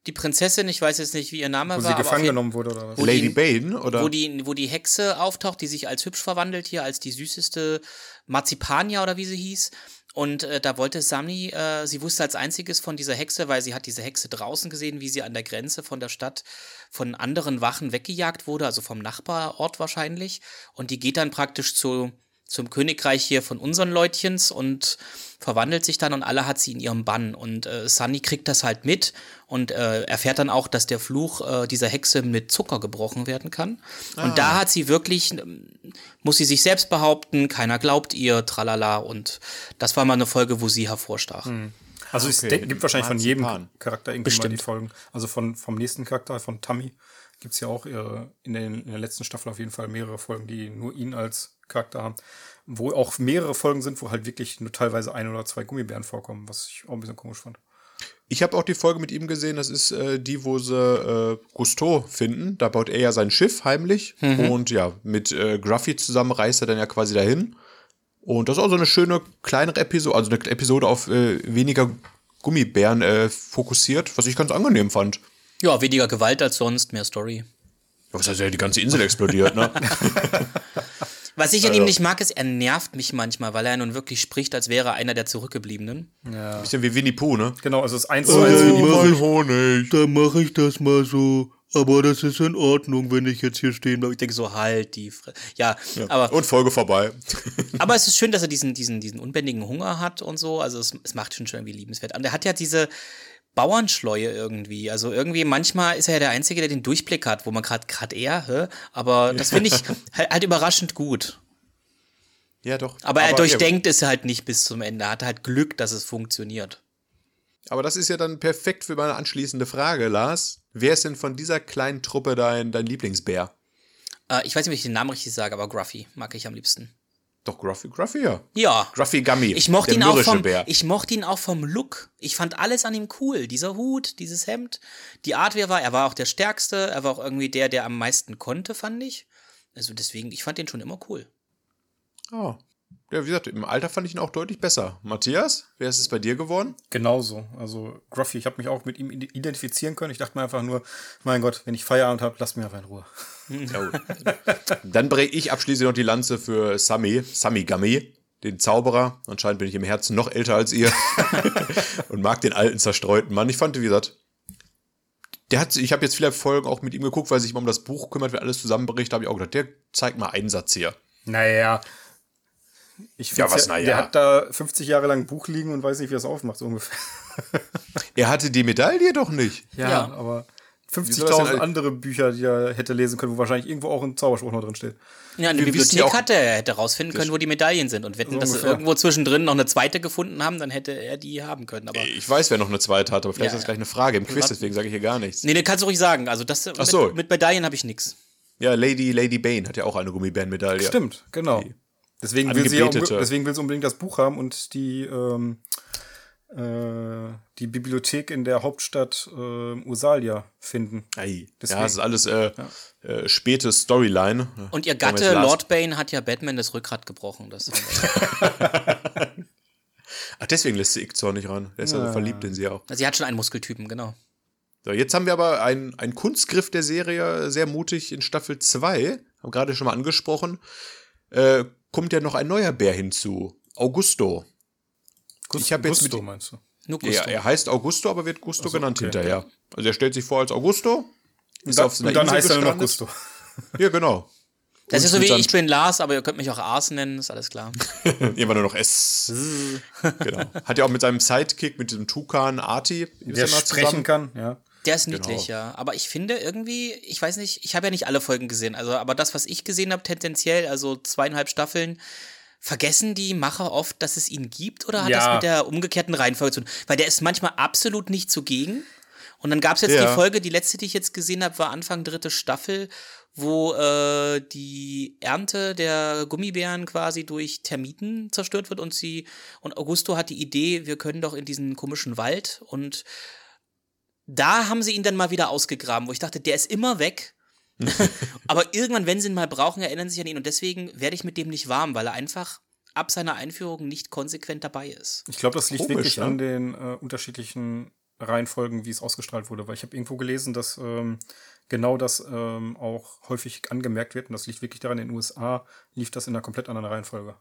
die Prinzessin, ich weiß jetzt nicht, wie ihr Name Wo war, sie aber auf gefangen genommen wurde oder was? Wo Lady die- Bane, oder? wo die, wo die Hexe auftaucht, die sich als hübsch verwandelt hier, als die süßeste Marzipania oder wie sie hieß. Und äh, da wollte Sami, äh, sie wusste als einziges von dieser Hexe, weil sie hat diese Hexe draußen gesehen, wie sie an der Grenze von der Stadt von anderen Wachen weggejagt wurde, also vom Nachbarort wahrscheinlich. Und die geht dann praktisch zu, zum Königreich hier von unseren Leutchens und verwandelt sich dann und alle hat sie in ihrem Bann. Und äh, Sunny kriegt das halt mit und äh, erfährt dann auch, dass der Fluch äh, dieser Hexe mit Zucker gebrochen werden kann. Und da hat sie wirklich, ähm, muss sie sich selbst behaupten, keiner glaubt ihr, tralala. Und das war mal eine Folge, wo sie hervorstach. Also es Okay, gibt wahrscheinlich von jedem. Charakter irgendwie mal die Bestimmt. Folgen. Also von, vom nächsten Charakter, von Tammy, gibt es ja auch äh, in, den, in der letzten Staffel auf jeden Fall mehrere Folgen, die nur ihn als Charakter haben. Wo auch mehrere Folgen sind, wo halt wirklich nur teilweise ein oder zwei Gummibären vorkommen, was ich auch ein bisschen komisch fand. Ich habe auch die Folge mit ihm gesehen, das ist äh, die, wo sie äh, Cousteau finden. Da baut er ja sein Schiff heimlich und ja, mit äh, Gruffy zusammen reist er dann ja quasi dahin. Und das ist auch so eine schöne kleinere Episode, also eine Episode auf äh, weniger Gummibären äh, fokussiert, was ich ganz angenehm fand. Ja, weniger Gewalt als sonst, mehr Story. Ja, Was heißt ja, die ganze Insel explodiert, ne? Was ich an Also ihm nicht mag, ist, er nervt mich manchmal, weil er nun wirklich spricht, als wäre er einer der Zurückgebliebenen. Bisschen wie Winnie Pooh, ne? Genau, also das 1 zu 1 wie die mach Folge. ich Honig. Dann mache ich das mal so. Aber das ist in Ordnung, wenn ich jetzt hier stehen bleibe. Ich denke so, halt die Fre ja, aber, Und Folge vorbei. aber es ist schön, dass er diesen, diesen, diesen unbändigen Hunger hat und so. Also es, es macht schon schon irgendwie liebenswert. Und er hat ja diese, Bauernschleue irgendwie. Also irgendwie manchmal ist er ja der Einzige, der den Durchblick hat, wo man gerade gerade er, hä? aber das finde ich halt, halt überraschend gut. Ja, doch. Aber, er durchdenkt es halt nicht bis zum Ende. Er hat halt Glück, dass es funktioniert. Aber das ist ja dann perfekt für meine anschließende Frage, Lars. Wer ist denn von dieser kleinen Truppe dein, dein Lieblingsbär? Äh, ich weiß nicht, ob ich den Namen richtig sage, aber Gruffy mag ich am liebsten. Doch, Gruffy, Gruffy, ja. Ja. Gruffy Gummy. Ich mochte ihn auch vom, Bär. ich mochte ihn auch vom Look. Ich fand alles an ihm cool. Dieser Hut, dieses Hemd, die Art, wie er war. Er war auch der Stärkste. Er war auch irgendwie der, der am meisten konnte, fand ich. Also deswegen, ich fand den schon immer cool. Oh. Ja, wie gesagt, im Alter fand ich ihn auch deutlich besser. Matthias, wer ist es bei dir geworden? Genauso. Also Gruffy, ich habe mich auch mit ihm identifizieren können. Ich dachte mir einfach nur, mein Gott, wenn ich Feierabend habe, lasst mir einfach in Ruhe. Oh. Dann breche ich abschließend noch die Lanze für Sammy, Sammy Gummy, den Zauberer. Anscheinend bin ich im Herzen noch älter als ihr und mag den alten, zerstreuten Mann. Ich fand, wie gesagt, der hat, ich habe jetzt viele Folgen auch mit ihm geguckt, weil sich immer um das Buch kümmert, wenn alles zusammenbricht. Da habe ich auch gedacht, der zeigt mal einen Satz hier. Naja. Ich Ja, was, naja? Der hat da 50 Jahre lang ein Buch liegen und weiß nicht, wie er es aufmacht, so ungefähr. Er hatte die Medaille doch nicht. Ja, Ja. aber soll das denn 50.000 all- andere Bücher, die er hätte lesen können, wo wahrscheinlich irgendwo auch ein Zauberspruch noch drin steht. Ja, in der Wir Bibliothek ja auch- hatte er, er hätte rausfinden können, wo die Medaillen sind. Und wetten, So dass sie irgendwo zwischendrin noch eine zweite gefunden haben, dann hätte er die haben können. Aber Ich weiß, wer noch eine zweite hat, aber vielleicht Ja, ist das ja. gleich eine Frage im Quiz, deswegen sage ich hier gar nichts. nee, ne, kannst du ruhig sagen. Also das mit, so. mit Medaillen habe ich nix. Ja, Lady, Lady Bane hat ja auch eine Gummibärenmedaille. Stimmt, genau. Deswegen will, sie ja, deswegen will sie unbedingt das Buch haben und die, ähm, äh, die Bibliothek in der Hauptstadt äh, Usalia finden. Ei. Deswegen- Ja, das ist alles äh, äh, späte Storyline. Und ihr Gatte, Lord Bane, hat ja Batman das Rückgrat gebrochen. Das Ach, deswegen lässt sie Ickzor nicht ran. Der ist ja. so verliebt in sie auch. sie hat schon einen Muskeltypen, genau. So, jetzt haben wir aber einen, einen Kunstgriff der Serie, sehr mutig in Staffel 2, haben gerade schon mal angesprochen. Äh, kommt ja noch ein neuer Bär hinzu. Augusto. Ich hab jetzt mit- Gusto, meinst du? Nur Ja, Gusto. er heißt Augusto, aber wird Gusto genannt okay. hinterher. Also er stellt sich vor als Augusto. Ist Da, auf und dann Insel heißt er nur noch. Gusto. Ja, genau. das ist so mit wie ich bin Lars, aber ihr könnt mich auch Ars nennen, ist alles klar. Immer nur noch S. genau. Hat ja auch mit seinem Sidekick, mit diesem Tukan Arti, Der er sprechen zusammen. kann, ja. Der ist Genau. niedlich, ja. Aber ich finde irgendwie, ich weiß nicht, ich habe ja nicht alle Folgen gesehen, also aber das, was ich gesehen habe, tendenziell, also zweieinhalb Staffeln, vergessen die Macher oft, dass es ihn gibt oder hat Ja. das mit der umgekehrten Reihenfolge zu tun? Weil der ist manchmal absolut nicht zugegen. Und dann gab es jetzt Ja. die Folge, die letzte, die ich jetzt gesehen habe, war Anfang dritte Staffel, wo äh, die Ernte der Gummibären quasi durch Termiten zerstört wird und sie und Augusto hat die Idee, wir können doch in diesen komischen Wald und da haben sie ihn dann mal wieder ausgegraben, wo ich dachte, der ist immer weg. Aber irgendwann, wenn sie ihn mal brauchen, erinnern sie sich an ihn und deswegen werde ich mit dem nicht warm, weil er einfach ab seiner Einführung nicht konsequent dabei ist. Ich glaube, das liegt Komisch, wirklich ne? an den äh, unterschiedlichen Reihenfolgen, wie es ausgestrahlt wurde, weil ich habe irgendwo gelesen, dass ähm, genau das ähm, auch häufig angemerkt wird und das liegt wirklich daran, in den USA lief das in einer komplett anderen Reihenfolge.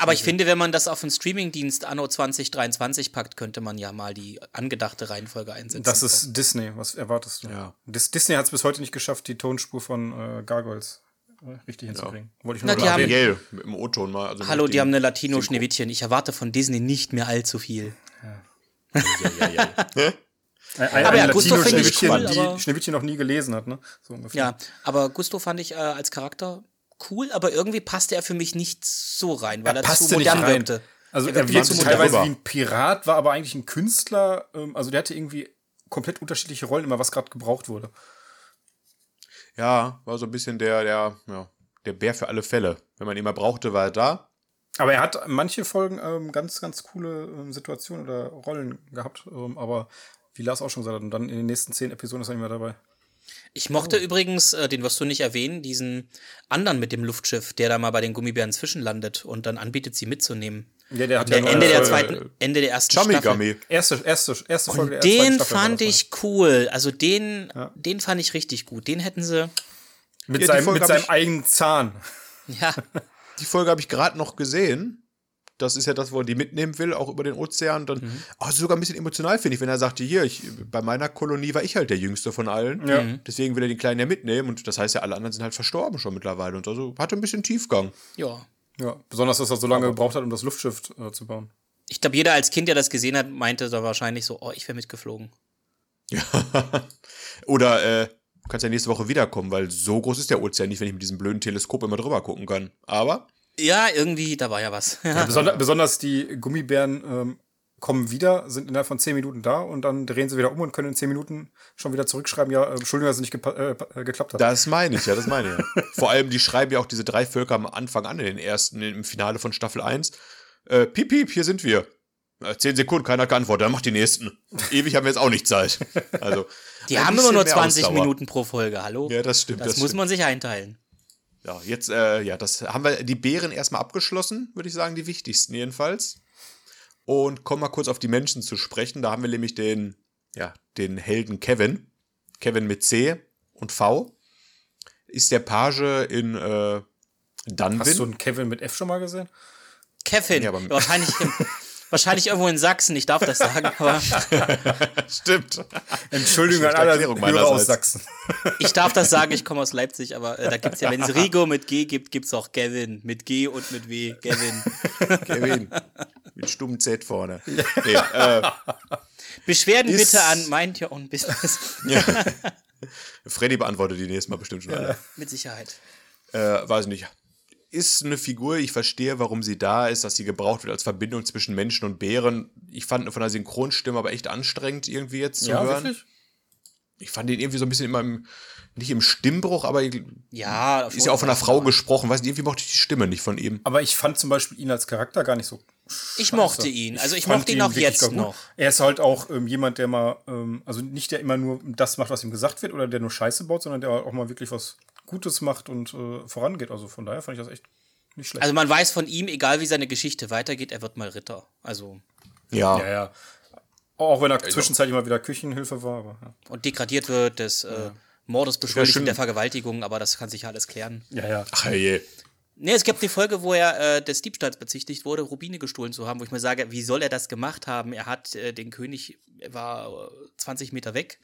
Aber ich finde, wenn man das auf einen Streamingdienst anno 2023 packt, könnte man ja mal die angedachte Reihenfolge einsetzen. Das ist Disney, was erwartest du? Ja. Dis Disney hat es bis heute nicht geschafft, die Tonspur von äh, Gargoyles äh, richtig hinzukriegen. Wollte ich Na, nur die mal haben- mit dem O-Ton mal. Also Hallo, die haben eine Latino-Schneewittchen. Ich erwarte von Disney nicht mehr allzu viel. Ein, ein, Aber ja, ein Gusto finde ich cool, die aber- Schneewittchen noch nie gelesen hat, ne? So ungefähr. Ja, aber Gusto fand ich äh, als Charakter cool, aber irgendwie passte er für mich nicht so rein, weil er, zu passte nicht modern wirkte. Also Er er wirkte zu teilweise wie ein Pirat, war aber eigentlich ein Künstler. Ähm, also der hatte irgendwie komplett unterschiedliche Rollen, immer was gerade gebraucht wurde. Ja, war so ein bisschen der, der, ja, der Bär für alle Fälle. Wenn man ihn mal brauchte, war er da. Aber er hat manche Folgen ähm, ganz, ganz coole ähm, Situationen oder Rollen gehabt. Ähm, aber wie Lars auch schon gesagt hat, und dann in den nächsten zehn Episoden ist er nicht mehr dabei. Ich mochte Oh. übrigens, äh, den wirst du nicht erwähnen, diesen anderen mit dem Luftschiff, der da mal bei den Gummibären zwischenlandet und dann anbietet, sie mitzunehmen. Ja, der hat Der ja Ende der zweiten, Ende der ersten Chummy Staffel. Gummy. Erste, erste, erste Folge der Den Staffel fand mal. ich cool. Also den, den fand ich richtig gut. Den hätten sie, Mit Ja, seinem, Folge mit seinem eigenen Zahn. ja, Die Folge habe ich gerade noch gesehen. Das ist ja das, wo er die mitnehmen will, auch über den Ozean. Dann, Mhm. oh, sogar ein bisschen emotional, finde ich, wenn er sagte, hier, ich, bei meiner Kolonie war ich halt der Jüngste von allen. Ja. Mhm. Deswegen will er den Kleinen ja mitnehmen. Und das heißt ja, alle anderen sind halt verstorben schon mittlerweile. Und also hatte ein bisschen Tiefgang. ja. Ja, besonders, dass er so lange gebraucht hat, um das Luftschiff äh, zu bauen. Ich glaube, jeder als Kind, der das gesehen hat, meinte da wahrscheinlich so, oh, ich wäre mitgeflogen. Ja. Oder äh, du kannst ja nächste Woche wiederkommen, weil so groß ist der Ozean nicht, wenn ich mit diesem blöden Teleskop immer drüber gucken kann. Aber Ja, irgendwie, da war ja was. Ja, besonders, besonders die Gummibären ähm, kommen wieder, sind innerhalb von 10 Minuten da und dann drehen sie wieder um und können in 10 Minuten schon wieder zurückschreiben, ja, äh, Entschuldigung, dass es nicht gepa- äh, äh, geklappt hat. das meine ich, ja, das meine ich. Ja. Vor allem, die schreiben ja auch diese drei Völker am Anfang an, in den ersten, im Finale von Staffel 1. Äh, piep, piep, hier sind wir. Äh, Zehn Sekunden, keiner hat geantwortet, dann mach die nächsten. Ewig haben wir jetzt auch nicht Zeit. Also, Die haben immer nur mehr 20 Ausdauer. Minuten pro Folge, hallo? Ja, das stimmt. Das, das muss stimmt. man sich einteilen. Ja, jetzt, äh, ja, das haben wir die Bären erstmal abgeschlossen, würde ich sagen, die wichtigsten jedenfalls. Und kommen mal kurz auf die Menschen zu sprechen. Da haben wir nämlich den, ja, den Helden Kevin. Kevin mit C und V. Ist der Page in äh, Dunwin. Hast du einen Kevin mit F schon mal gesehen? Kevin, Ja, aber- wahrscheinlich, im, wahrscheinlich irgendwo in Sachsen, ich darf das sagen, aber Stimmt. Entschuldigung an alle Hörer aus. Sachsen. ich darf das sagen, ich komme aus Leipzig, aber äh, da gibt es ja, wenn es Rigo mit G gibt, gibt es auch Gavin mit G und mit W, Gavin. Kevin. mit stummem Z vorne. Nee, äh, Beschwerden Ist- bitte an Mind Your Own Business. Freddy beantwortet die nächste Mal bestimmt schon alle. Mit Sicherheit. äh, weiß nicht, ist eine Figur, ich verstehe, warum sie da ist, dass sie gebraucht wird als Verbindung zwischen Menschen und Bären. Ich fand von der Synchronstimme aber echt anstrengend, irgendwie jetzt zu hören. Ich fand ihn irgendwie so ein bisschen immer im, nicht im Stimmbruch, aber Ja, ist ja auch von einer Frau gesprochen. Weiß nicht, irgendwie mochte ich die Stimme nicht von ihm. Aber ich fand zum Beispiel ihn als Charakter gar nicht so. Ich mochte ihn. Also ich fand mochte ihn auch wirklich jetzt noch. Er ist halt auch ähm, jemand, der mal, ähm, also nicht der immer nur das macht, was ihm gesagt wird oder der nur Scheiße baut, sondern der auch mal wirklich was Gutes macht und äh, vorangeht. Also von daher fand ich das echt nicht schlecht. Also man weiß von ihm, egal wie seine Geschichte weitergeht, er wird mal Ritter. Also Ja, ja, ja. Auch wenn er zwischenzeitlich mal wieder Küchenhilfe war. Aber, ja. und degradiert wird, des äh, Mordes beschuldigt und der Vergewaltigung, aber das kann sich ja alles klären. ja, ja. ach je. Nee, es gibt die Folge, wo er äh, des Diebstahls bezichtigt wurde, Rubine gestohlen zu haben, wo ich mir sage, wie soll er das gemacht haben? Er hat äh, den König, er war äh, 20 Meter weg.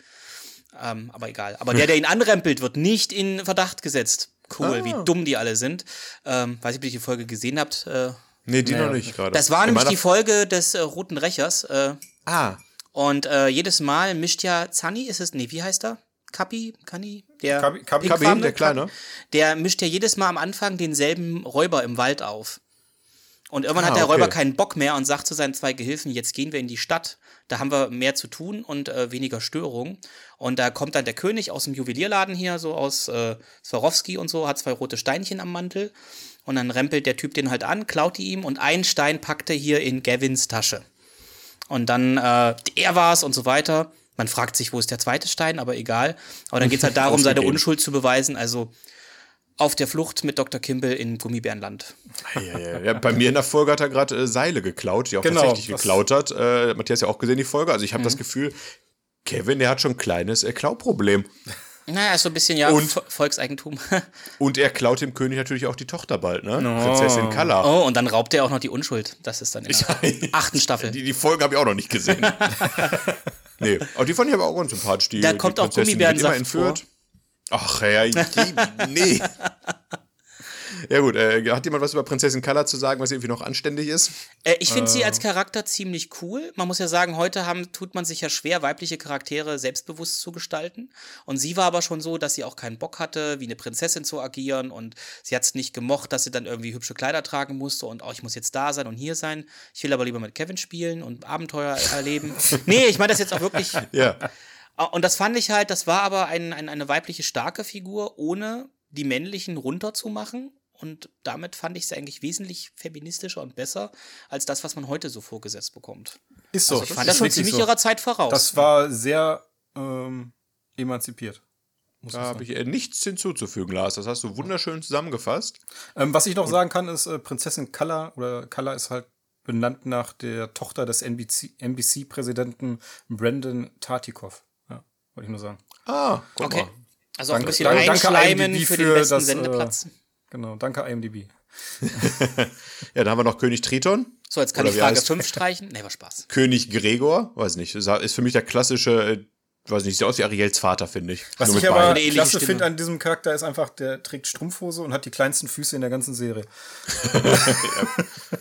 Ähm, aber egal. Aber der, der ihn anrempelt, wird nicht in Verdacht gesetzt. Cool, wie dumm die alle sind. Ähm, weiß nicht, ob ihr die Folge gesehen habt. Äh, Nee, die noch nicht gerade. das war In nämlich meiner- die Folge des äh, Roten Rächers. Äh, Ah, und äh, jedes Mal mischt ja Zanni, ist es, nee, wie heißt er? Kapi, Kani, der Kabi- Kabi- Kabi, pinkfarbene? der Kleine. der mischt ja jedes Mal am Anfang denselben Räuber im Wald auf. Und irgendwann Ah, hat der okay. Räuber keinen Bock mehr und sagt zu seinen zwei Gehilfen, jetzt gehen wir in die Stadt, da haben wir mehr zu tun und äh, weniger Störung. Und da kommt dann der König aus dem Juwelierladen hier, so aus äh, Swarovski und so, hat zwei rote Steinchen am Mantel. Und dann rempelt der Typ den halt an, klaut die ihm und einen Stein packt er hier in Gavins Tasche. Und dann, äh, er war's und so weiter. Man fragt sich, wo ist der zweite Stein, aber egal. Aber dann geht's halt darum, seine. Unschuld zu beweisen. Also auf der Flucht mit Dr. Kimball in Gummibärenland. Ja, ja, ja. Bei mir in der Folge hat er gerade äh, Seile geklaut, die er auch Genau, tatsächlich geklaut hat. Äh, Matthias ja auch gesehen, die Folge. Also ich habe Mhm. das Gefühl, Kevin, der hat schon ein kleines äh, Klauproblem. Naja, ist so ein bisschen ja Und- Vo- Volkseigentum. Und er klaut dem König natürlich auch die Tochter bald, ne? Prinzessin Kalla. oh, und dann raubt er auch noch die Unschuld. Das ist dann in der achten Staffel. Die, die Folge habe ich auch noch nicht gesehen. nee, aber die fand ich aber auch ganz sympathisch. Die, Da die kommt auch Prinzessin wird Gummibärensaft immer entführt. Ach ja, je- nee. Ja gut, äh, hat jemand was über Prinzessin Kalla zu sagen, was irgendwie noch anständig ist? Äh, ich finde sie als Charakter ziemlich cool. Man muss ja sagen, heute haben, tut man sich ja schwer, weibliche Charaktere selbstbewusst zu gestalten. Und sie war aber schon so, dass sie auch keinen Bock hatte, wie eine Prinzessin zu agieren. Und sie hat es nicht gemocht, dass sie dann irgendwie hübsche Kleider tragen musste und auch ich muss jetzt da sein und hier sein. Ich will aber lieber mit Kevin spielen und Abenteuer erleben. nee, ich meine das jetzt auch wirklich Ja. Ah, Und das fand ich halt, das war aber ein, ein, eine weibliche starke Figur, ohne die männlichen runterzumachen. Und damit fand ich sie eigentlich wesentlich feministischer und besser als das, was man heute so vorgesetzt bekommt. Ist so. Also ich fand das schon ziemlich so. ihrer Zeit voraus. Das war sehr ähm, emanzipiert. Muss Da habe ich äh, nichts hinzuzufügen, Lars. Das hast du wunderschön zusammengefasst. Ähm, was ich noch sagen kann, ist, äh, Prinzessin Kalla oder Kalla ist halt benannt nach der Tochter des NBC-Präsidenten Brandon Tartikoff. Ja, wollte ich nur sagen. Ah, guck okay. mal. Also auch ein Danke- bisschen danke- danke einschleimen IMDb für den für besten das, äh, Sendeplatz. Genau, danke IMDb. Ja, dann haben wir noch König Triton. So, jetzt kann Oder ich Frage heißt- 5 streichen. Nee, war Spaß. König Gregor, weiß nicht, ist ist für mich der klassische, äh, weiß nicht, sieht aus wie Ariels Vater, finde ich. Was Nur ich aber Beinen. Klasse finde an diesem Charakter ist einfach, der trägt Strumpfhose und hat die kleinsten Füße in der ganzen Serie.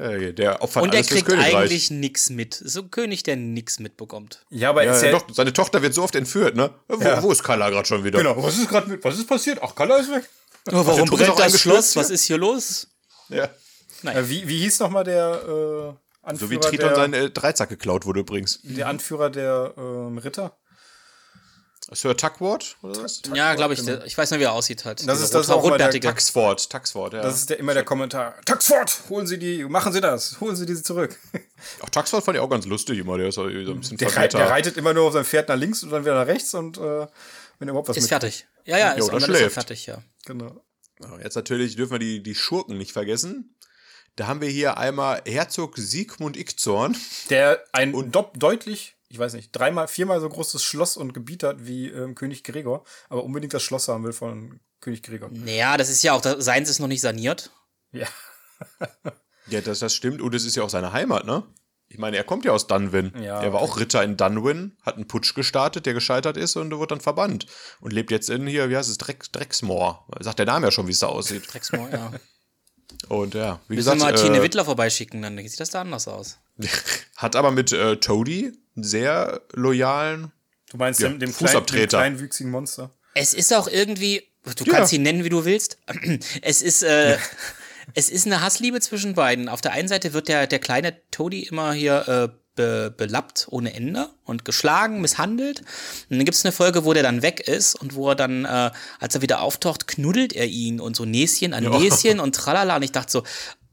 Äh, der opfert Und er kriegt eigentlich nix mit. So ein König, der nix mitbekommt. Ja, aber Ja, ist ja, doch, seine Tochter wird so oft entführt, ne? Wo, Ja. wo ist Kala gerade schon wieder? Genau, was ist gerade mit, was ist passiert? Ach, Kalla ist weg. Oh, warum brennt das Schloss? hier? Was ist hier los? Ja. Äh, wie, wie hieß nochmal der äh, Anführer, So wie Triton der, sein äh, Dreizack geklaut wurde übrigens. der Anführer der ähm, Ritter? Sir Tuckward oder was? Ja, glaube ich. genau. der- Ich weiß nicht, wie er aussieht halt. Das Dieser ist das auch der rotbärtige. Taxford, Taxford, ja. Das ist der, immer der Kommentar. Taxford, holen Sie die, machen Sie das, holen Sie diese zurück. Auch Taxford fand ich auch ganz lustig immer, der ist so ein bisschen Der, reitet immer nur auf sein Pferd nach links und dann wieder nach rechts und äh, wenn er überhaupt was Ist mit. fertig. Ja, ja, ist, und schläft. fertig, ja. Genau. Jetzt natürlich dürfen wir die, die Schurken nicht vergessen. Da haben wir hier einmal Herzog Siegmund Ickzorn. Der ein dop- deutlich, ich weiß nicht, dreimal, viermal so großes Schloss und Gebiet hat wie ähm, König Gregor, aber unbedingt das Schloss haben will von König Gregor. Naja, das ist ja auch, das- seins ist noch nicht saniert. Ja. Ja, das, das stimmt. Und es ist ja auch seine Heimat, ne? Ich meine, er kommt ja aus Dunwin. Ja, er war auch Ritter in Dunwin, hat einen Putsch gestartet, der gescheitert ist und wurde dann verbannt. Und lebt jetzt in hier, wie heißt es, Dreck, Drecksmoor. Sagt der Name ja schon, wie es da aussieht. Drecksmoor, ja. Und ja, wie Müssen wir gesagt, mal Tine äh, Wittler vorbeischicken, dann sieht das da anders aus. hat aber mit äh, Toady einen sehr loyalen. Du meinst Ja, dem, dem, kleinen, dem Fußabtreter. kleinwüchsigen Monster? Es ist auch irgendwie, du Ja. kannst ihn nennen, wie du willst. Es ist, äh, es ist eine Hassliebe zwischen beiden. Auf der einen Seite wird der, der kleine Toady immer hier äh, be, belappt ohne Ende und geschlagen, misshandelt. Und dann gibt es eine Folge, wo der dann weg ist und wo er dann, äh, als er wieder auftaucht, knuddelt er ihn und so Näschen an Ja. Näschen und tralala. Und ich dachte so,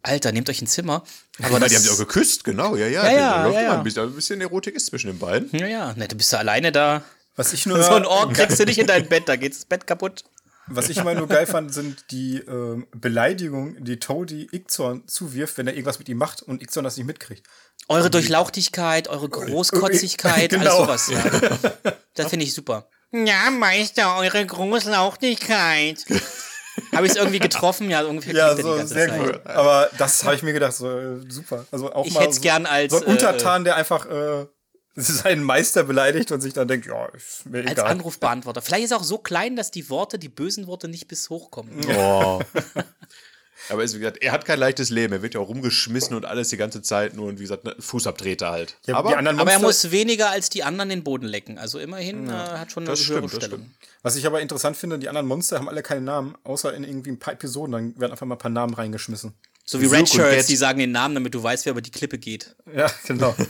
Alter, nehmt euch ein Zimmer. Aber das, die haben sich auch geküsst, genau, ja, ja. Ja, ja, da läuft ja, immer ja. Ein, bisschen, ein bisschen Erotik ist zwischen den beiden. ja, ja, ne, du bist ja alleine da. Was ich nur, So ein Ork kriegst du nicht in dein Bett, da geht das Bett kaputt. was ich immer nur geil fand, sind die ähm, Beleidigungen, die Toady Ickzorn zuwirft, wenn er irgendwas mit ihm macht und Ickzorn das nicht mitkriegt. Eure Durchlauchtigkeit, eure Großkotzigkeit, alles Genau. sowas. Ja. Das finde ich super. Ja, Meister, eure Großlauchtigkeit. Habe ich es irgendwie getroffen? Ja, ungefähr Ja, so die ganze sehr Zeit. gut. Aber das habe ich mir gedacht, so äh, super. Also auch Ich mal hätt's so, gern als, so ein äh, Untertan, der einfach äh, seinen Meister beleidigt und sich dann denkt, ja, ist mir Als egal. Anrufbeantworter. Vielleicht ist er auch so klein, dass die Worte, die bösen Worte nicht bis hochkommen. Oh. Aber es, wie gesagt, er hat kein leichtes Leben. Er wird ja auch rumgeschmissen und alles die ganze Zeit nur und wie gesagt, Fußabtreter halt. Ja, aber die anderen Aber er muss weniger als die anderen den Boden lecken. Also immerhin äh, hat schon eine Das höhere stimmt, das Stellung. Was ich aber interessant finde, die anderen Monster haben alle keine Namen, außer in irgendwie ein paar Episoden. Dann werden einfach mal ein paar Namen reingeschmissen. So wie Red und Shirts, die sagen den Namen, damit du weißt, wer über die Klippe geht. Ja, genau.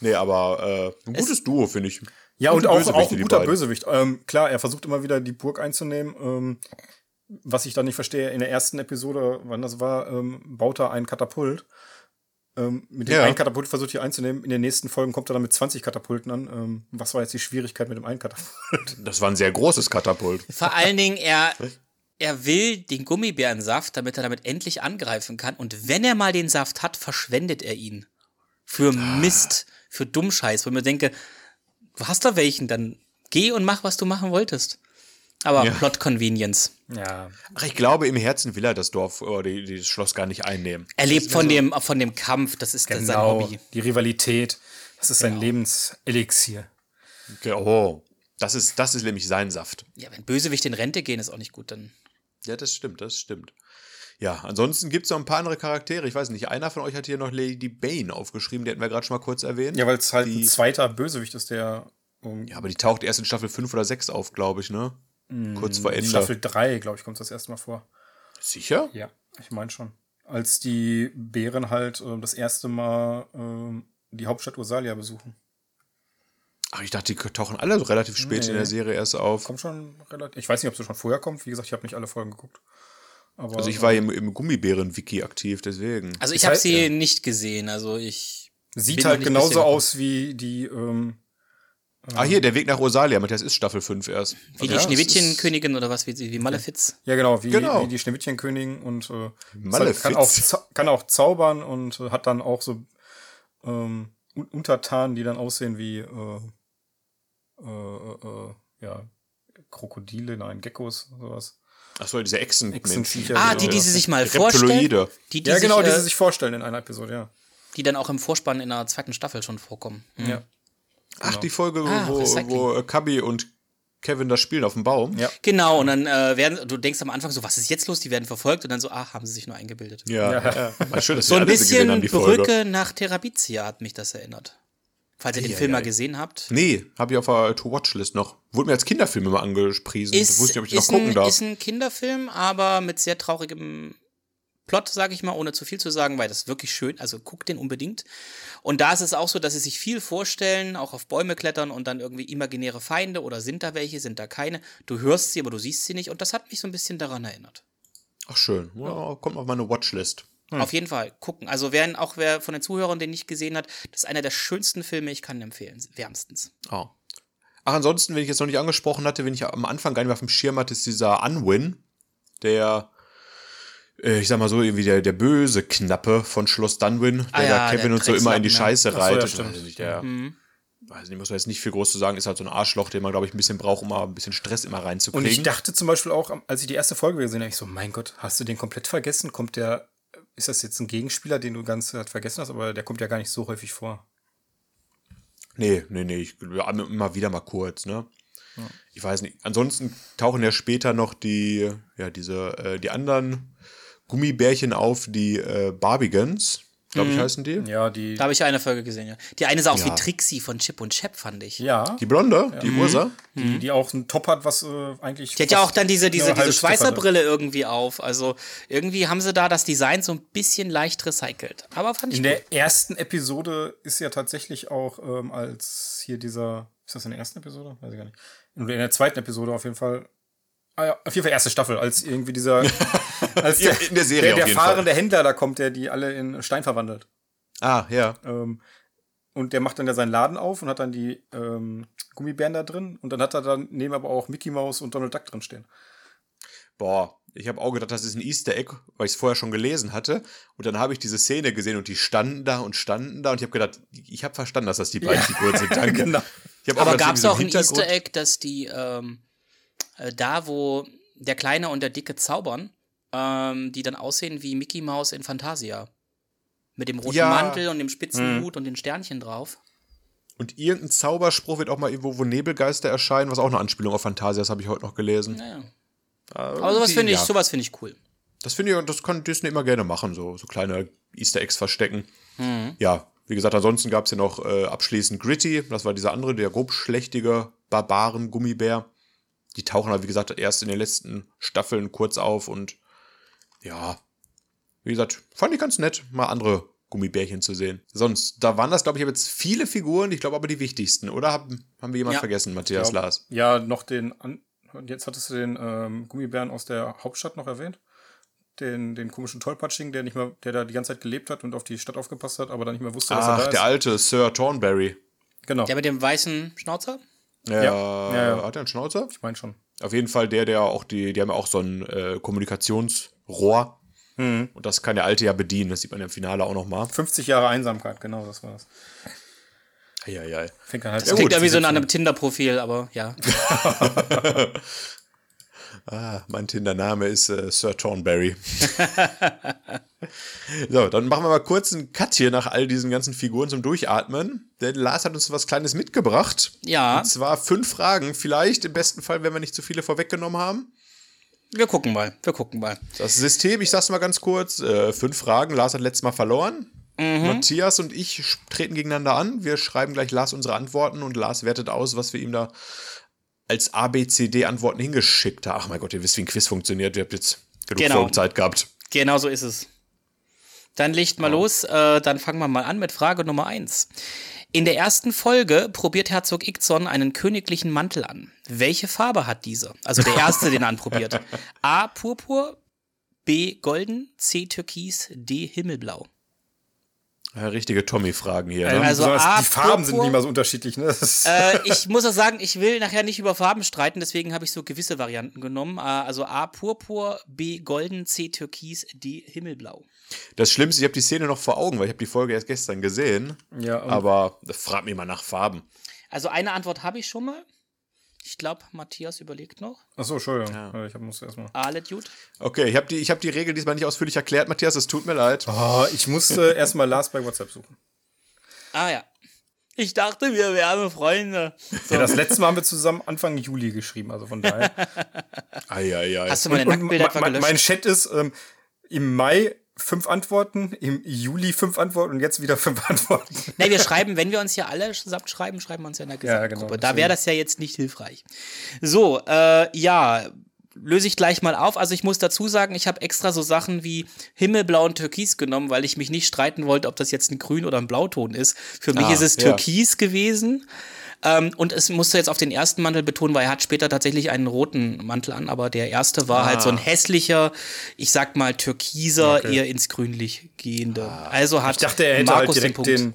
Nee, aber äh, ein gutes Duo, finde ich. Ja, und Gute auch, auch ein guter beiden. Bösewicht. Ähm, klar, er versucht immer wieder die Burg einzunehmen. Ähm, was ich da nicht verstehe, in der ersten Episode, wann das war, ähm, baut er ein Katapult. Ähm, mit dem Ja. einen Katapult versucht hier einzunehmen. In den nächsten Folgen kommt er dann mit 20 Katapulten an. Ähm, was war jetzt die Schwierigkeit mit dem einen Katapult? Das war ein sehr großes Katapult. Vor allen Dingen, er, er will den Gummibärensaft, damit er damit endlich angreifen kann. Und wenn er mal den Saft hat, verschwendet er ihn. Für Mist, für Dummscheiß, wo ich mir denke, du hast da welchen, dann geh und mach, was du machen wolltest. Aber Ja. Plot Convenience. Ja. Ach, ich glaube, im Herzen will er das Dorf oder das Schloss gar nicht einnehmen. Er lebt von dem, von dem Kampf, das ist sein Genau. Hobby. Die Rivalität. Das ist sein Lebenselixier. Okay, Oh, das ist, das ist nämlich sein Saft. Ja, wenn Bösewichte in Rente gehen, ist auch nicht gut, dann. Ja, das stimmt, das stimmt. Ja, ansonsten gibt es noch ein paar andere Charaktere. Ich weiß nicht, einer von euch hat hier noch Lady Bane aufgeschrieben, die hatten wir gerade schon mal kurz erwähnt. Ja, weil es halt ein Die- zweiter Bösewicht ist, der um, Ja, aber die taucht erst in Staffel 5 oder 6 auf, glaube ich, ne? Kurz vor Ende. Staffel 3, glaube ich, kommt das erste Mal vor. Sicher? Ja, ich meine schon. Als die Bären halt äh, das erste Mal ähm, die Hauptstadt Ursalia besuchen. Ach, ich dachte, die tauchen alle so relativ spät Nee. in der Serie erst auf. Kommt schon relativ. Ich weiß nicht, ob es schon vorher kommt. Wie gesagt, ich habe nicht alle Folgen geguckt. Aber, Also ich war im, im Gummibären-Wiki aktiv, deswegen. Also ich habe sie ja. nicht gesehen, also ich. Sieht halt genauso aus wie die. Ähm, Ah, hier, der Weg nach Rosalia, Matthias, ist Staffel 5 erst. Wie die Ja, Schneewittchenkönigin oder was, wie, sie- wie Malefiz. ja, genau, wie, Genau. wie die Schneewittchenkönigin und äh, Malefiz. kann, auch, kann auch zaubern und äh, hat dann auch so ähm, Un- Untertanen, die dann aussehen wie äh, äh, äh, ja, Krokodile, nein, Geckos, sowas. Achso, diese Echsen. Echsenviecher, Ah, die, die sie sich mal Reptiloide. vorstellen. Die, die, ja, genau, sich, die äh, sie sich vorstellen in einer Episode, ja. die dann auch im Vorspann in der zweiten Staffel schon vorkommen. Hm. Ja. Ach, die Folge, Ah, wo, Recycling. wo äh, Cubby und Kevin das spielen auf dem Baum. Ja. Genau, und dann äh, werden, du denkst am Anfang so, was ist jetzt los? Die werden verfolgt und dann so, ach, haben sie sich nur eingebildet. Ja, ja. War schön, dass So wir ein bisschen haben, die Folge. Brücke nach Terabizia hat mich das erinnert. Falls ihr den. Film mal gesehen habt. Nee, habe ich auf der To-Watch-List noch. Wurde mir als Kinderfilm immer angepriesen. Ist, ich wusste nicht, ob ich ist, noch gucken ein, darf. ist ein Kinderfilm, aber mit sehr traurigem Plot, sage ich mal, ohne zu viel zu sagen, weil das ist wirklich schön. Also guckt den unbedingt. Und da ist es auch so, dass sie sich viel vorstellen, auch auf Bäume klettern und dann irgendwie imaginäre Feinde oder sind da welche, sind da keine. Du hörst sie, aber du siehst sie nicht. Und das hat mich so ein bisschen daran erinnert. Ach, schön. Ja, kommt auf meine Watchlist. Auf jeden Fall gucken. Also wer, auch wer von den Zuhörern den nicht gesehen hat, das ist einer der schönsten Filme, ich kann empfehlen, wärmstens. Ah. Ach, ansonsten, wenn ich jetzt noch nicht angesprochen hatte, wenn ich am Anfang gar nicht mehr auf dem Schirm hatte, ist dieser Unwin, der, ich sag mal so, irgendwie der, der böse Knappe von Schloss Dunwin, der Ah ja, da Kevin der und so immer in die Dreckslappen, ja. Scheiße Ach so, ja, reitet. Weiß nicht, der, Mhm. weiß nicht, muss man jetzt nicht viel groß zu sagen, ist halt so ein Arschloch, den man, glaube ich, ein bisschen braucht, um mal ein bisschen Stress immer Und reinzukriegen. ich dachte zum Beispiel auch, als ich die erste Folge gesehen habe, ich so, mein Gott, hast du den komplett vergessen? Kommt der, ist das jetzt ein Gegenspieler, den du ganz Zeit vergessen hast, aber der kommt ja gar nicht so häufig vor. Nee, nee, nee, ich, immer wieder mal kurz, ne? Ich weiß nicht. Ansonsten tauchen ja später noch die, ja, diese, äh, die anderen Gummibärchen auf, die äh, Barbigans, glaube ich, heißen die. Ja, die, Da habe ich eine Folge gesehen, ja. Die eine sah aus Ja. wie Trixie von Chip und Chap, fand ich. ja, Die Blonde, die Ursa. die, die auch einen Top hat, was äh, eigentlich. Die hat ja auch dann diese, diese, eine diese. Schweißerbrille irgendwie auf. Also irgendwie haben sie da das Design so ein bisschen leicht recycelt. Aber fand ich In gut. der ersten Episode ist ja tatsächlich auch ähm, als hier dieser, ist das in der ersten Episode? Weiß ich gar nicht. In der zweiten Episode auf jeden Fall. Ah ja, auf jeden Fall erste Staffel, als irgendwie dieser, als der, in der Serie der, auf der jeden Fall. fahrende Händler da kommt, der die alle in Stein verwandelt. Ah, ja. Ähm, und der macht dann ja seinen Laden auf und hat dann die ähm, Gummibären da drin. Und dann hat er dann neben aber auch Mickey Mouse und Donald Duck drin stehen. Boah, ich habe auch gedacht, das ist ein Easter Egg, weil ich es vorher schon gelesen hatte. Und dann habe ich diese Szene gesehen und die standen da und standen da. Und ich habe gedacht, ich habe verstanden, dass das die beiden Figuren sind. Danke. Genau. Ich hab Aber gedacht, gab es auch ein Easter Egg, dass die ähm, äh, da, wo der Kleine und der Dicke zaubern, ähm, die dann aussehen wie Mickey Mouse in Fantasia. Mit dem roten Ja. Mantel und dem spitzen Hut und den Sternchen drauf. Und irgendein Zauberspruch wird auch mal irgendwo, wo Nebelgeister erscheinen, was auch eine Anspielung auf Fantasia ist, habe ich heute noch gelesen. Naja. Äh, Aber sowas finde ich, ja. sowas finde ich cool. Das finde ich, das kann Disney immer gerne machen, so, so kleine Easter Eggs verstecken. Mhm. Ja, wie gesagt, ansonsten gab es ja noch äh, abschließend Gritty, das war dieser andere, der grobschlächtige Barbaren-Gummibär. Die tauchen halt, wie gesagt, erst in den letzten Staffeln kurz auf und ja, wie gesagt, fand ich ganz nett, mal andere Gummibärchen zu sehen. Sonst, da waren das, glaube ich, habe jetzt viele Figuren, ich glaube aber die wichtigsten, oder? Haben, haben wir jemanden Ja. vergessen, Matthias Ja, Lars? Ja, noch den. Jetzt hattest du den ähm, Gummibären aus der Hauptstadt noch erwähnt. Den, den komischen Tollpatschigen, der nicht mehr, der da die ganze Zeit gelebt hat und auf die Stadt aufgepasst hat, aber dann nicht mehr wusste, dass er Ach, da der ist. alte Sir Thornberry. Genau. Der mit dem weißen Schnauzer? Ja, Ja, ja. Hat er einen Schnauzer? Ich meine schon. Auf jeden Fall der, der auch die, die haben ja auch so ein äh, Kommunikationsrohr. Mhm. Und das kann der Alte ja bedienen. Das sieht man im Finale auch noch mal. 50 Jahre Einsamkeit, genau, das war das. Eieiei. Fängt halt Das Ja, klingt gut, irgendwie so sind einem Tinder-Profil, aber ja. Ah, mein Tinder-Name ist äh, Sir Thornberry. so, dann machen wir mal kurz einen Cut hier nach all diesen ganzen Figuren zum Durchatmen. Denn Lars hat uns was Kleines mitgebracht. Ja, Und zwar fünf Fragen. Vielleicht im besten Fall, wenn wir nicht zu viele vorweggenommen haben. wir gucken mal. Wir gucken mal. Das System, ich sag's mal ganz kurz, äh, fünf Fragen. Lars hat letztes Mal verloren. Matthias und ich treten gegeneinander an. Wir schreiben gleich Lars unsere Antworten und Lars wertet aus, was wir ihm da als ABCD-Antworten hingeschickt haben. Ach mein Gott, ihr wisst, wie ein Quiz funktioniert. Ihr habt jetzt genug Genau. Folgenzeit gehabt. Genau so ist es. Dann legt mal los. Äh, dann fangen wir mal an mit Frage Nummer eins. In der ersten Folge probiert Herzog Ickson einen königlichen Mantel an. Welche Farbe hat dieser? Also der erste, den er anprobiert. A. Purpur, B. Golden, C. Türkis, D. Himmelblau. Ja, richtige Tommy-Fragen hier. Ähm, Ne? Also besonders A, die Farben sind nicht mal so unterschiedlich, ne? Äh, ich muss auch sagen, ich will nachher nicht über Farben streiten, deswegen habe ich so gewisse Varianten genommen. Äh, also A. Purpur, B. Golden, C. Türkis, D. Himmelblau. Das Schlimmste, ich habe die Szene noch vor Augen, weil ich habe die Folge erst gestern gesehen. ja, Aber frag mich mal nach Farben. Also eine Antwort habe ich schon mal. Ich glaube, Matthias überlegt noch. Achso, Entschuldigung. Äh, Ich muss erstmal. Ale Dude. Okay, ich habe die, ich hab die Regel diesmal nicht ausführlich erklärt, Matthias. Es tut mir leid. Oh, ich musste erstmal Lars bei WhatsApp suchen. Ah ja. Ich dachte, wir wären Freunde. Ja, das letzte Mal haben wir zusammen Anfang Juli geschrieben, also von daher. Eieiei. Hast du meine Und Nacktbilder ma- gelöscht? mein Chat ist ähm, im Mai fünf Antworten, im Juli fünf Antworten und jetzt wieder fünf Antworten. Nee, wir schreiben, wenn wir uns hier alle zusammen schreiben, schreiben wir uns ja in der Ja, Gesamtgruppe. genau, da wäre das ja jetzt nicht hilfreich. So, äh, ja, löse ich gleich mal auf. Also ich muss dazu sagen, ich habe extra so Sachen wie Himmelblau und Türkis genommen, weil ich mich nicht streiten wollte, ob das jetzt ein Grün oder ein Blauton ist. Für mich Ah, ist es ja. Türkis gewesen. Ähm, und es musste jetzt auf den ersten Mantel betonen, weil er hat später tatsächlich einen roten Mantel an, aber der erste war halt so ein hässlicher, ich sag mal türkiser, Okay. eher ins Grünlich gehende. Also hat Ich dachte, er hätte Markus halt direkt Punkt. den.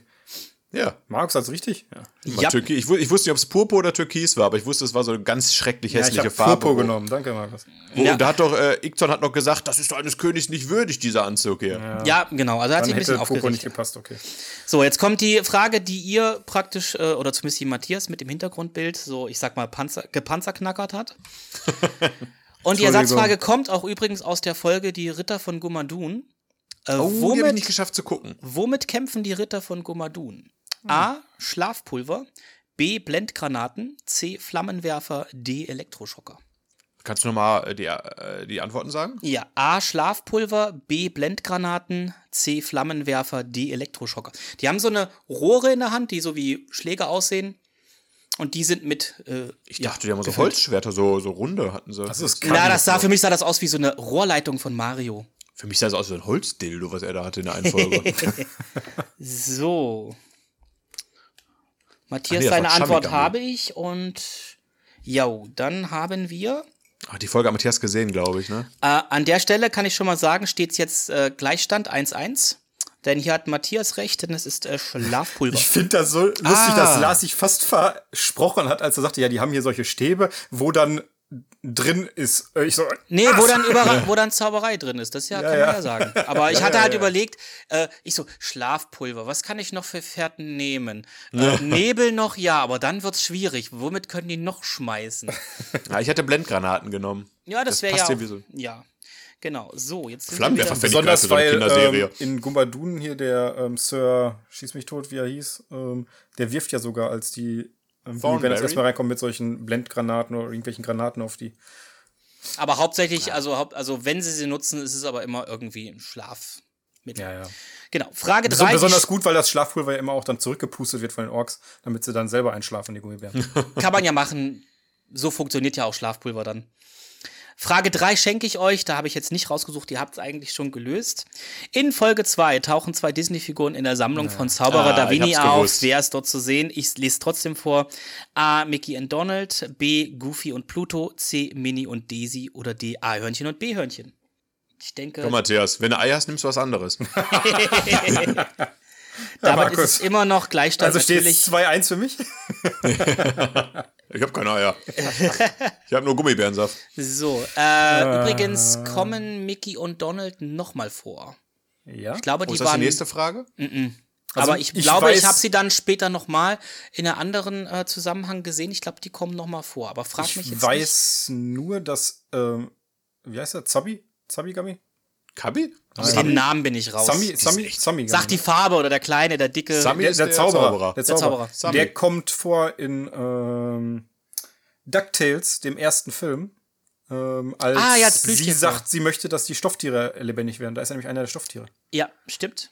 Ja. Markus hat's richtig? Ja. Ja. Ich, ich wusste nicht, ob es Purpur oder Türkis war, aber ich wusste, es war so eine ganz schrecklich Ja, ich hässliche habe Farbe. Purpur wo- genommen. Danke, Markus. Wo, Ja. Und da hat doch, äh, Ikton hat noch gesagt, das ist doch eines Königs nicht würdig, dieser Anzug hier. Ja, genau. Also hat sich ein bisschen hätte Purpur nicht aufgeregt. gepasst, okay. So, jetzt kommt die Frage, die ihr praktisch, äh, oder zumindest die Matthias mit dem Hintergrundbild, so ich sag mal, Panzer, gepanzerknackert hat. Und die. Ersatzfrage kommt auch übrigens aus der Folge Die Ritter von Gumadun. Äh, Oh, die habe ich womit, nicht geschafft zu gucken. womit kämpfen die Ritter von Gumadun? A. Schlafpulver. B. Blendgranaten. C. Flammenwerfer. D. Elektroschocker. Kannst du nochmal die, äh, die Antworten sagen? Ja, A. Schlafpulver, B. Blendgranaten, C. Flammenwerfer, D. Elektroschocker. Die haben so eine Rohre in der Hand, die so wie Schläge aussehen. Und die sind mit. Äh, Ich dachte, die haben so Holzschwerter, so, so runde hatten sie. Das ist na, das sah für mich sah das aus wie so eine Rohrleitung von Mario. Für mich sah es aus wie ein Holzdildo, was er da hatte in der einen Folge. So. Matthias, nee, Antwort habe ich und. Ja, dann haben wir. Ach, die Folge hat Matthias gesehen, glaube ich, ne? Äh, an der Stelle kann ich schon mal sagen, steht es jetzt äh, Gleichstand 1-1. Denn hier hat Matthias recht, denn es ist äh, Schlafpulver. Ich finde das so lustig, Ah. dass Lars sich fast versprochen hat, als er sagte, ja, die haben hier solche Stäbe, wo dann drin ist. Äh, Ich so, Nee, wo dann, wo dann Zauberei drin ist. Das ja, Ja, kann man ja. ja sagen. Aber ich hatte ja, halt ja. überlegt, äh, ich so, Schlafpulver, was kann ich noch für Fährten nehmen? Äh, Nebel noch, ja, aber dann wird's schwierig. Womit können die noch schmeißen? Ja, ich hatte Blendgranaten genommen. Ja, das, Das wäre ja. auch, so- Ja, genau. So, jetzt sind wir Flammenwerfer ich geil besonders weil ähm, in Gumbadun hier der ähm, Sir, schieß mich tot, wie er hieß, ähm, der wirft ja sogar, als die Thornberry? wenn das erstmal reinkommt mit solchen Blendgranaten oder irgendwelchen Granaten auf die. Aber hauptsächlich, also, haupt, also wenn sie sie nutzen, ist es aber immer irgendwie ein Schlafmittel. Ja, ja. Genau. Frage Beso- 3. besonders gut, weil das Schlafpulver ja immer auch dann zurückgepustet wird von den Orks, damit sie dann selber einschlafen, die Gummibären. Kann man ja machen. So funktioniert ja auch Schlafpulver dann. Frage 3 schenke ich euch, da habe ich jetzt nicht rausgesucht, ihr habt es eigentlich schon gelöst. In Folge 2 tauchen zwei Disney-Figuren in der Sammlung von Zauberer Ah, Da Vinci ich hab's auf. Wer ist dort zu sehen? Ich lese trotzdem vor. A. Mickey und Donald, B. Goofy und Pluto, C. Minnie und Daisy oder D. A-Hörnchen und B-Hörnchen. Ich denke, Komm, Matthias, wenn du Ei hast, nimmst du was anderes. damit ist es immer noch Gleichstand Also steht natürlich. 2-1 für mich. Ich habe keine Eier. ich habe nur Gummibärensaft. So, äh, übrigens kommen Mickey und Donald nochmal vor. Ja. Ich glaube, Wo die ist das die waren nächste Frage? Also aber ich, ich glaube, ich weiß- habe sie dann später noch mal in einem anderen äh, Zusammenhang gesehen. Ich glaube, die kommen noch mal vor. Aber frag mich Ich jetzt weiß nur, dass, ähm, wie heißt der? Zabi? Zabi Gummy? Kabi? nicht. Den Namen bin ich raus. Sami, Sami, Sami Sag die Farbe oder der Kleine, der dicke. Sami der, ist der, der Zauberer. Zauberer. Der Der Zauberer. Der kommt vor in ähm, DuckTales, dem ersten Film. Ähm, als Ah, ja, sie sagt, sie möchte, dass die Stofftiere lebendig werden. Da ist er nämlich einer der Stofftiere. Ja, stimmt.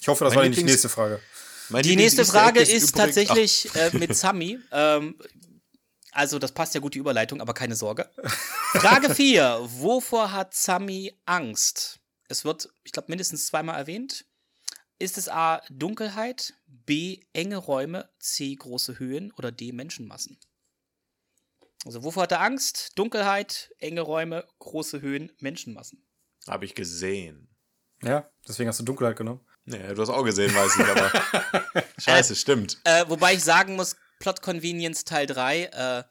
Ich hoffe, das Mein war nicht die Lieblings- nächste Frage. Mein Die nächste Frage ist übrigens- tatsächlich äh, mit Sami. Ähm, also, das passt ja gut, die Überleitung, aber keine Sorge. Frage 4. Wovor hat Sami Angst? Es wird, ich glaube, mindestens zweimal erwähnt. Ist es A. Dunkelheit, B. enge Räume, C. große Höhen oder D. Menschenmassen? Also, wovor hat er Angst? Dunkelheit, enge Räume, große Höhen, Menschenmassen. Ach, Hab ich gesehen. Ja, deswegen hast du Dunkelheit genommen. Nee, du hast auch gesehen, weiß ich, aber. Scheiße, stimmt. Äh, wobei ich sagen muss, Plot Convenience Teil 3, äh,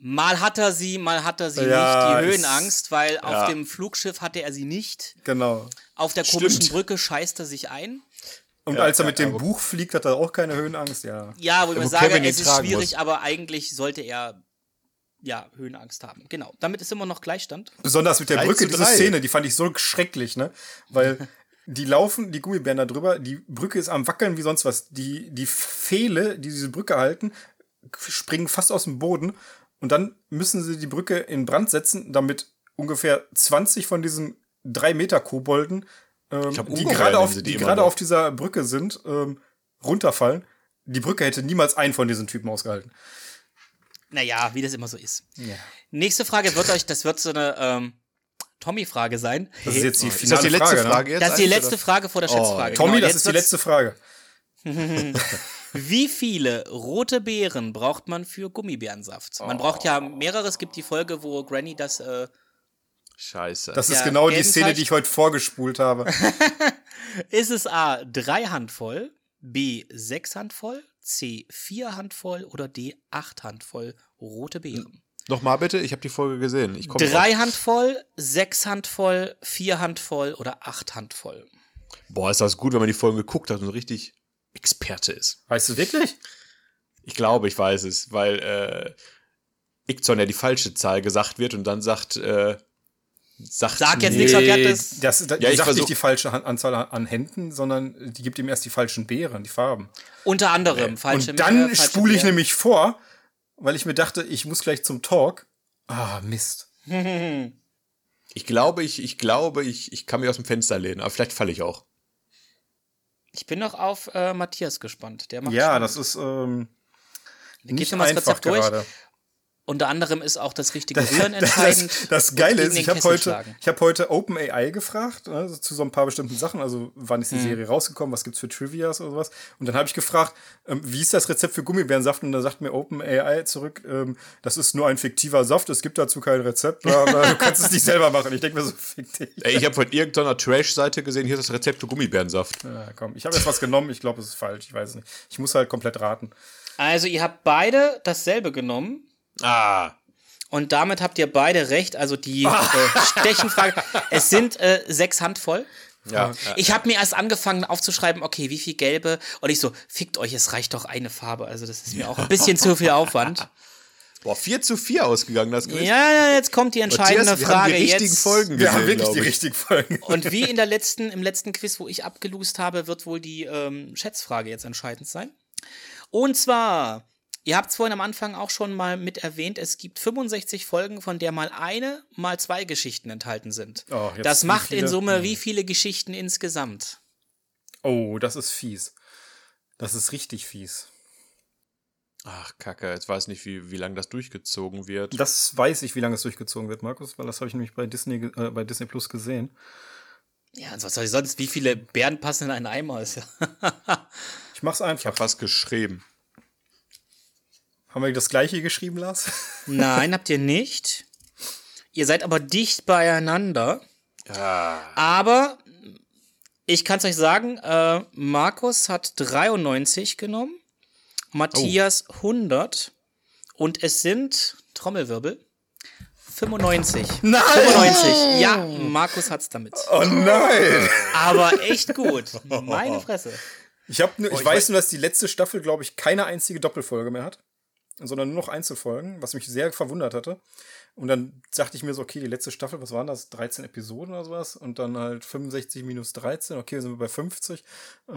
mal hat er sie, mal hat er sie Ja, nicht, die Höhenangst, weil auf Ja. dem Flugschiff hatte er sie nicht. Genau. Auf der komischen Stimmt. Brücke scheißt er sich ein. Und Ja, als er ja, mit dem Buch fliegt, hat er auch keine Höhenangst. Ja. Ja, wo ich wo sage, es ist schwierig, muss. aber eigentlich sollte er ja Höhenangst haben. Genau. Damit ist immer noch Gleichstand. Besonders mit der 3 Brücke, diese 3. Szene, die fand ich so schrecklich, ne? Weil die laufen, die Gummibären da drüber, die Brücke ist am Wackeln wie sonst was. Die, die Pfähle, die diese Brücke halten, springen fast aus dem Boden und dann müssen sie die Brücke in Brand setzen, damit ungefähr 20 von diesen 3 Meter Kobolden, ähm, glaub, die gerade auf, die die gerade auf dieser Brücke sind, ähm, runterfallen. Die Brücke hätte niemals einen von diesen Typen ausgehalten. Naja, wie das immer so ist. Ja. Nächste Frage wird euch, das wird so eine ähm, Tommy-Frage sein. Das ist jetzt die Ist das finale die letzte Frage, Frage, ne? jetzt? Das ist die letzte oder? Frage vor der Schätzfrage. Tommy, Genau, das ist die letzte Frage. Wie viele rote Beeren braucht man für Gummibärensaft? Man braucht ja mehrere. Es gibt die Folge, wo Granny das. Äh, Scheiße. Das ist Ja, genau die Szene, die ich heute vorgespult habe. ist es A. Drei Handvoll, B. Sechs Handvoll, C. Vier Handvoll oder D. Acht Handvoll rote Beeren? Nochmal bitte, ich habe die Folge gesehen. Ich Drei drauf. Handvoll, sechs Handvoll, vier Handvoll oder acht Handvoll? Boah, ist das gut, wenn man die Folgen geguckt hat und richtig Experte ist. Weißt du wirklich? Ich glaube, ich weiß es, weil äh, Ixon ja die falsche Zahl gesagt wird und dann sagt, äh, sagt Sag jetzt nichts Verkehrtes. Das, das, Ja, die ich sagt nicht die falsche Anzahl an Händen, sondern die gibt ihm erst die falschen Beeren, die Farben. Unter anderem falsche Und dann spule ich Beeren. nämlich vor, weil ich mir dachte, ich muss gleich zum Talk. Ah, Mist. Ich glaube, ich, ich glaube, ich, ich kann mich aus dem Fenster lehnen, aber vielleicht falle ich auch. Ich bin noch auf äh, Matthias gespannt. Der macht Ja, schon- das ist ähm, Geht nicht nochmal das einfach Rezept durch. gerade. Unter anderem ist auch das richtige Rühren entscheidend. Das, das Geile ist, ich habe heute, ich hab heute OpenAI gefragt, also zu so ein paar bestimmten Sachen, also wann ist die Serie rausgekommen, was gibt's für Trivias oder sowas. Und dann habe ich gefragt, ähm, wie ist das Rezept für Gummibärensaft? Und da sagt mir OpenAI zurück, ähm, das ist nur ein fiktiver Saft, es gibt dazu kein Rezept, bla, bla, du kannst es nicht selber machen. Ich denke mir so, fick dich. Ey, ich habe von irgendeiner Trash-Seite gesehen, hier ist das Rezept für Gummibärensaft. Ja, komm, ich habe jetzt was genommen, ich glaube, es ist falsch, ich weiß es nicht. Ich muss halt komplett raten. Also, ihr habt beide dasselbe genommen. Ah, Und damit habt ihr beide recht. Also die äh, Stechenfrage. Es sind äh, sechs Handvoll. ja. Ich habe mir erst angefangen aufzuschreiben, okay, wie viel gelbe? Und ich so, fickt euch, es reicht doch eine Farbe. Also das ist mir auch ein bisschen zu viel Aufwand. Boah, 4 zu 4 ausgegangen, das Quiz. Ja, jetzt kommt die entscheidende Matthias, wir Frage. haben die richtigen jetzt. Folgen Wir gesehen, haben wirklich die ich. richtigen Folgen. Und wie in der letzten, im letzten Quiz, wo ich abgelust habe, wird wohl die ähm, Schätzfrage jetzt entscheidend sein. Und zwar, ihr habt es vorhin am Anfang auch schon mal mit erwähnt, es gibt 65 Folgen, von der mal eine, mal zwei Geschichten enthalten sind. Oh, jetzt das macht in? Summe wie viele Geschichten insgesamt? Oh, das ist fies. Das ist richtig fies. Ach, Kacke, jetzt weiß nicht, wie, wie lange das durchgezogen wird. Das weiß ich, wie lange es durchgezogen wird, Markus, weil das habe ich nämlich bei Disney, äh, bei Disney Plus gesehen. Ja, was soll ich sonst? Wie viele Bären passen in einen Eimer? Ich mach's Ich einfach. habe was geschrieben. Haben wir das gleiche geschrieben, Lars? Nein, habt ihr nicht. Ihr seid aber dicht beieinander. Ja. Aber ich kann es euch sagen, äh, Markus hat 93 genommen, Matthias 100 und es sind, Trommelwirbel, 95. Nein! 95. Ja, Markus hat's damit. Oh nein! Aber echt gut. Meine Fresse. Ich, hab nur, ich, ich weiß weiß- nur, dass die letzte Staffel, glaube ich, keine einzige Doppelfolge mehr hat, sondern nur noch Einzelfolgen, was mich sehr verwundert hatte. Und dann dachte ich mir so, okay, die letzte Staffel, was waren das? 13 Episoden oder sowas? Und dann halt 65 minus 13, okay, sind wir bei 50. Äh,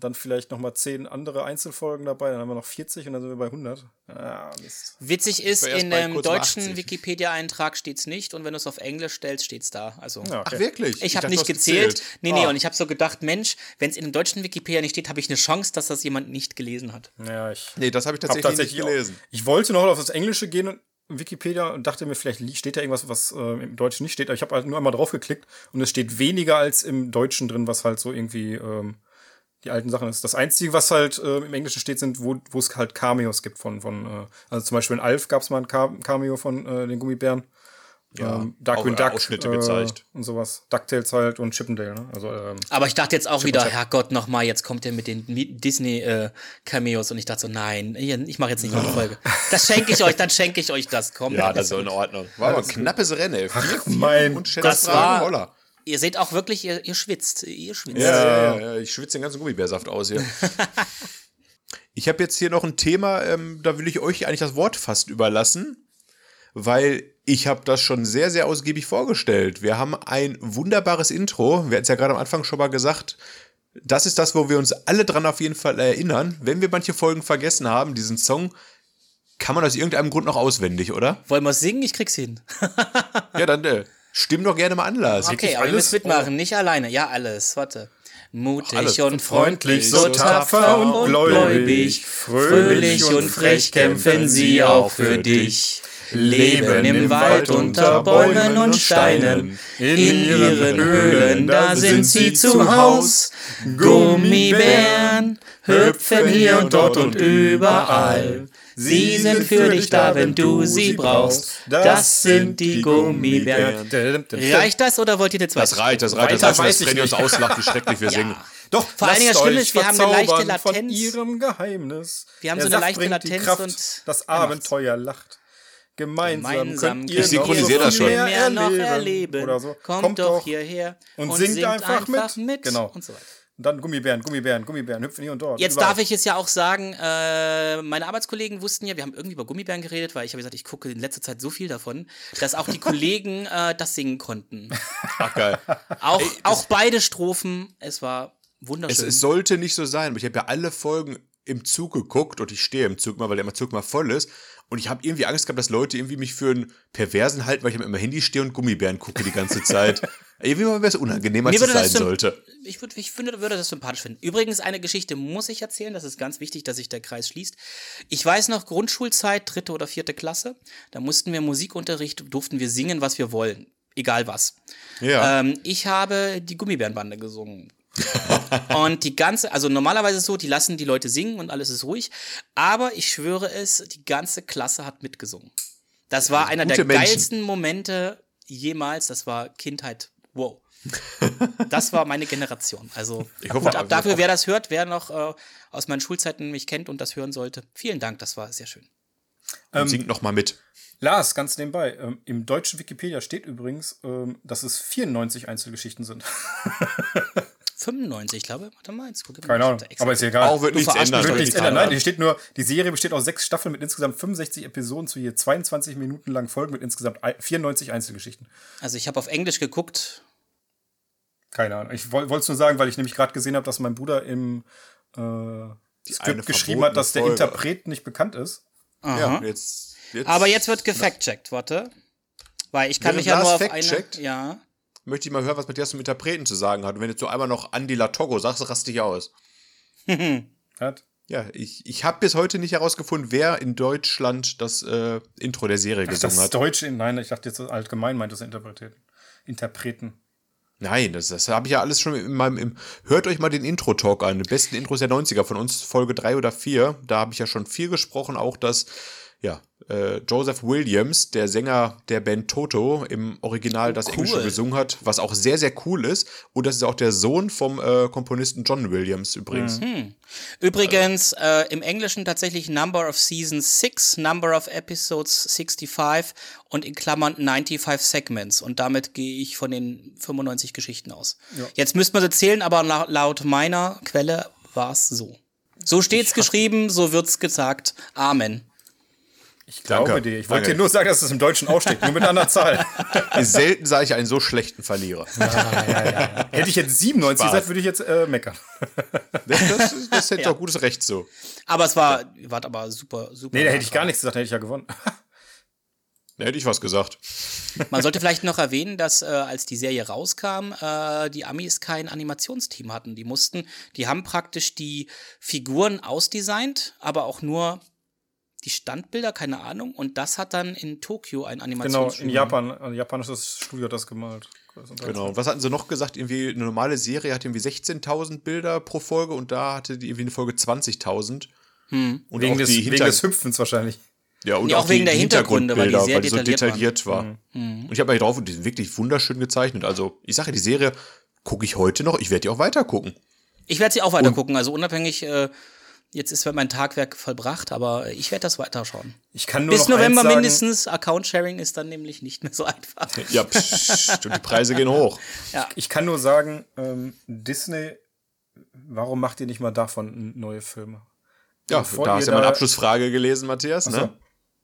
dann vielleicht nochmal 10 andere Einzelfolgen dabei, dann haben wir noch 40 und dann sind wir bei 100. Ah, Mist. Witzig ist, in dem deutschen 80. Wikipedia-Eintrag steht's nicht und wenn du es auf Englisch stellst, steht's da. Also. Ja, Ach, okay. wirklich? Ich habe dachte, nicht hast gezählt. Nee, nee, Ah. und ich habe so gedacht, Mensch, wenn es in dem deutschen Wikipedia nicht steht, habe ich eine Chance, dass das jemand nicht gelesen hat. Ja, ich Nee, das habe ich hab tatsächlich, tatsächlich nicht gelesen. Auch, ich wollte noch auf das Englische gehen und Wikipedia und dachte mir, vielleicht steht da irgendwas, was äh, im Deutschen nicht steht. Aber ich habe halt nur einmal drauf geklickt und es steht weniger als im Deutschen drin, was halt so irgendwie ähm, die alten Sachen ist. Das Einzige, was halt äh, im Englischen steht, sind, wo wo es halt Cameos gibt von, von äh, also zum Beispiel in Alf gab es mal ein Ca- Cameo von äh, den Gummibären. Ja, ähm, Darkwing auch, äh, Duck Ausschnitte äh, gezeigt. und sowas. DuckTales halt und Chippendale. Ne? Also ähm, Aber ich dachte jetzt auch wieder. Herrgott, nochmal, jetzt kommt er mit den Disney-Cameos und ich dachte so, nein, ich mache jetzt nicht noch eine Folge. Das schenke ich euch, dann schenke ich euch das. Komm, Ja, das ist in. Ordnung. War aber ein knappes Rennen, ey. Vier, vier mein und Das war- Holler. Ihr seht auch wirklich, ihr, ihr schwitzt, ihr schwitzt. Ja, ja, ja, ja, ich schwitze den ganzen Gummibärsaft aus hier. ich habe jetzt hier noch ein Thema, ähm, da will ich euch eigentlich das Wort fast überlassen, weil Ich habe das schon sehr, sehr ausgiebig vorgestellt. Wir haben ein wunderbares Intro. Wir hatten es ja gerade am Anfang schon mal gesagt. Das ist das, wo wir uns alle dran auf jeden Fall erinnern. Wenn wir manche Folgen vergessen haben, diesen Song, kann man aus irgendeinem Grund noch auswendig, oder? Wollen wir singen? Ich krieg's hin. ja, dann äh, stimm doch gerne mal an, Lars. Okay, aber ihr müsst mitmachen, nicht alleine. Ja, alles. Warte. Mutig und freundlich, so tapfer und gläubig, fröhlich und frech kämpfen sie auch für dich. Leben im Wald unter Bäumen und Steinen, in ihren Höhlen, da sind sie zu Haus. Gummibären hüpfen hier und dort und überall. Sie sind für dich da, wenn du sie brauchst. Das sind die Gummibären. Reicht das oder wollt ihr eine zweite? Das reicht, das reicht. Das dass weiß ich Freddy uns auslacht, wie schrecklich wir singen. Doch, Vor allen Dingen das Schlimme ist, wir haben eine leichte verzaubern Von Latenz. ihrem Geheimnis. Wir haben Der so eine leichte Latenz Kraft, und das er. Abenteuer lacht. Gemeinsam, Gemeinsam könnt ihr Ich synchronisiere noch das schon. mehr noch erleben. Oder so. Kommt, doch hierher und singt einfach mit. Genau. Und so weiter. Und dann Gummibären, Gummibären, Gummibären, hüpfen hier und dort. Jetzt überall. darf ich es ja auch sagen, äh, meine Arbeitskollegen wussten ja, wir haben irgendwie über Gummibären geredet, weil ich habe gesagt, ich gucke in letzter Zeit so viel davon, dass auch die Kollegen äh, das singen konnten. Ach, geil. Auch, auch beide Strophen, es war Es, wunderschön. es sollte nicht so sein, aber ich habe ja alle Folgen im Zug geguckt und ich stehe im Zug mal, weil der immer Zug mal voll ist. Und ich habe irgendwie Angst gehabt, dass Leute irgendwie mich für einen Perversen halten, weil ich immer Handy stehe und Gummibären gucke die ganze Zeit. irgendwie wäre es unangenehm, als es sein sollte. Ich, würd, ich finde, würde das sympathisch finden. Übrigens, eine Geschichte muss ich erzählen. Das ist ganz wichtig, dass sich der Kreis schließt. Ich weiß noch, Grundschulzeit, dritte oder vierte Klasse, da mussten wir Musikunterricht, durften wir singen, was wir wollen. Egal was. Ja. Ähm, ich habe die Gummibärenbande gesungen. und die ganze, also normalerweise so, die lassen die Leute singen und alles ist ruhig. Aber ich schwöre es, die ganze Klasse hat mitgesungen. Das war einer Gute der Menschen. geilsten Momente jemals. Das war Kindheit. Wow. Das war meine Generation. Also Ich hoffe, ab dafür, wer das hört, wer noch äh, aus meinen Schulzeiten mich kennt und das hören sollte, vielen Dank, das war sehr schön. Und singt noch mal mit. Lars, ganz nebenbei. Ähm, Im deutschen Wikipedia steht übrigens, ähm, dass es 94 Einzelgeschichten sind. 95, glaube ich. Warte mal, jetzt gucke ich mal. Keine Ahnung. Aber ist egal. Auch wird Du nichts ändern. Wird nichts ändern. Nein, hier steht nur, die Serie besteht aus sechs Staffeln mit insgesamt 65 Episoden zu je 22 Minuten lang Folgen mit insgesamt ei- 94 Einzelgeschichten. Also ich habe auf Englisch geguckt. Keine Ahnung. Ich woll- wollte es nur sagen, weil ich nämlich gerade gesehen habe, dass mein Bruder im äh, Skript geschrieben hat, dass der Folge. Interpret nicht bekannt ist. Ja, jetzt, jetzt Aber jetzt wird gefact-checkt, warte. Weil ich kann Während mich ja nur auf eine. fact-checkt? Ja. Möchte ich mal hören, was Matthias zum Interpreten zu sagen hat. Und wenn jetzt so einmal noch Andi Latogo sagst, rast dich aus. Hat. Ja, ich, ich habe bis heute nicht herausgefunden, wer in Deutschland das äh, Intro der Serie Ach, das gesungen ist hat. Deutsch in, nein, ich dachte jetzt allgemein meint das Interpreten. Interpreten. Nein, das, das habe ich ja alles schon in meinem. Im, hört euch mal den Intro-Talk an. Die besten Intros der 90er von uns, Folge 3 oder 4. Da habe ich ja schon viel gesprochen, auch dass ja, äh, Joseph Williams, der Sänger der Band Toto, im Original das cool. Englische gesungen hat, was auch sehr, sehr cool ist. Und das ist auch der Sohn vom äh, Komponisten John Williams übrigens. Übrigens, äh, im Englischen tatsächlich Number of Seasons 6, Number of Episodes 65 und in Klammern 95 Segments. Und damit gehe ich von den 95 Geschichten aus. Jetzt müsste man sie zählen, aber la laut meiner Quelle war es so. So steht's geschrieben, so wird's gesagt. Amen. Ich glaube Danke, dir. Ich wollte dir nur sagen, dass es im Deutschen auch steht, nur mit einer Zahl. Selten sah ich einen so schlechten Verlierer. Hätte ich jetzt 97 Spaß. gesagt, würde ich jetzt äh, meckern. Das, das, das hätte doch gutes Recht so. Aber es war, war aber super, super. Nee, da hätte ich gar nichts gesagt, da hätte ich ja gewonnen. Da hätte ich was gesagt. Man sollte vielleicht noch erwähnen, dass äh, als die Serie rauskam, äh, die Amis kein Animationsteam hatten. Die mussten, die haben praktisch die Figuren ausdesignt, aber auch nur die Standbilder, keine Ahnung. Und das hat dann in Tokio ein Genau, Animationsstudio. in Japan, ein japanisches Studio hat das gemalt. Genau. Was hatten sie noch gesagt? Irgendwie eine normale Serie hat irgendwie 16.000 Bilder pro Folge und da hatte die irgendwie eine Folge 20.000. Und Wegen auch des, die wegen des Hüpfens wahrscheinlich. ja, und Ja, auch wegen der Hintergründe, weil die sehr so detailliert detailliert war. Und ich habe mal drauf und die sind wirklich wunderschön gezeichnet. Also, ich sage, die Serie gucke ich heute noch. Ich werde die auch weiter gucken. Ich werde sie auch weiter gucken, also unabhängig, äh, jetzt ist mein Tagwerk vollbracht, aber ich werde das weiterschauen. Ich kann nur Bis noch November eins sagen, mindestens. Account-Sharing ist dann nämlich nicht mehr so einfach. Ja, pssst, und die Preise gehen hoch. Ich kann nur sagen, ähm, Disney, warum macht ihr nicht mal davon neue Filme? Ja, Bevor da hast du ja meine Abschlussfrage gelesen, Matthias. Ne?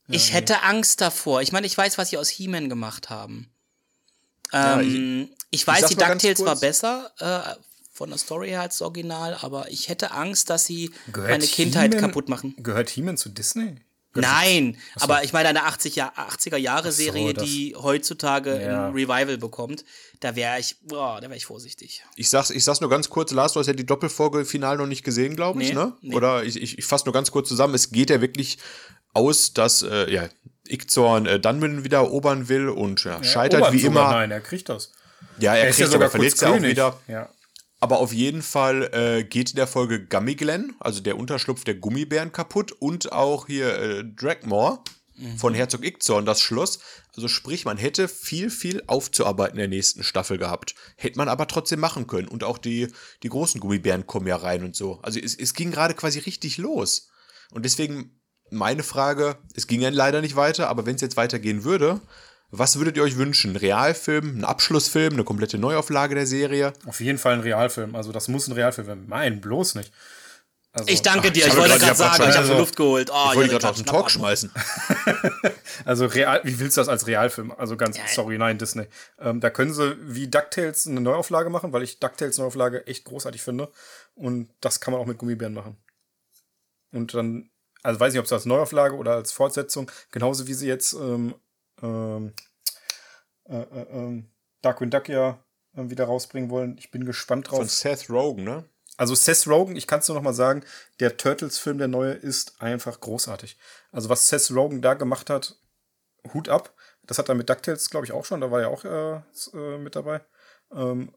ich hätte Angst davor. Ich meine, ich weiß, was sie aus He-Man gemacht haben. Ja, Ähm, ich, weiß, die DuckTales war besser äh, von der Story her als Original, aber ich hätte Angst, dass sie Gehört meine Kindheit kaputt machen. Gehört He-Man zu Disney? Nein, aber ich meine eine 80 Jahr, 80er Jahre Serie, das- die heutzutage Ja. ein Revival bekommt, da wäre ich, boah, da wäre ich vorsichtig. Ich sag's, ich sag's nur ganz kurz, Lars, du hast ja die Doppelfolge final noch nicht gesehen, glaube ich, Nee, ne? nee. Oder ich, ich, ich fasse nur ganz kurz zusammen. Es geht ja wirklich aus, dass äh, ja, Ickzorn äh, Dunman wieder erobern will und ja, scheitert Obert wie immer. Nein, er kriegt das. Ja, er, Er ist ja kriegt sogar aber verletzt kurz ja auch wieder. Ja. Aber auf jeden Fall äh, geht in der Folge Gummy Glenn, also der Unterschlupf der Gummibären, kaputt und auch hier äh, Dragmore von Herzog Ickzorn, das Schloss. Also sprich, man hätte viel, viel aufzuarbeiten in der nächsten Staffel gehabt. Hätte man aber trotzdem machen können. Und auch die, die großen Gummibären kommen ja rein und so. Also es, es ging gerade quasi richtig los. Und deswegen meine Frage, es ging ja leider nicht weiter, aber wenn es jetzt weitergehen würde, was würdet ihr euch wünschen? Ein Realfilm, ein Abschlussfilm, eine komplette Neuauflage der Serie? Auf jeden Fall ein Realfilm. Also das muss ein Realfilm werden. Nein, bloß nicht. Also, Ich danke dir, ich habe wollte gerade- ich sagen, ich habe schon also- Luft geholt. Oh, Ich wollte gerade aus dem Schnapp Talk schmeißen. Also real, wie willst du das als Realfilm? Also ganz, Ja. sorry, nein, Disney. Ähm, da können sie wie DuckTales eine Neuauflage machen, weil ich DuckTales Neuauflage echt großartig finde. Und das kann man auch mit Gummibären machen. Und dann, also weiß nicht, ob es als Neuauflage oder als Fortsetzung, genauso wie sie jetzt ähm, ähm, äh, äh, ähm, Darkwing Duck ja äh, wieder rausbringen wollen. Ich bin gespannt drauf. Von Seth Rogen, ne? Also Seth Rogen, ich kann es nur noch mal sagen, der Turtles-Film, der neue, ist einfach großartig. Also was Seth Rogen da gemacht hat, Hut ab. Das hat er mit DuckTales, glaube ich, auch schon. Da war er auch äh, äh, mit dabei. Ähm,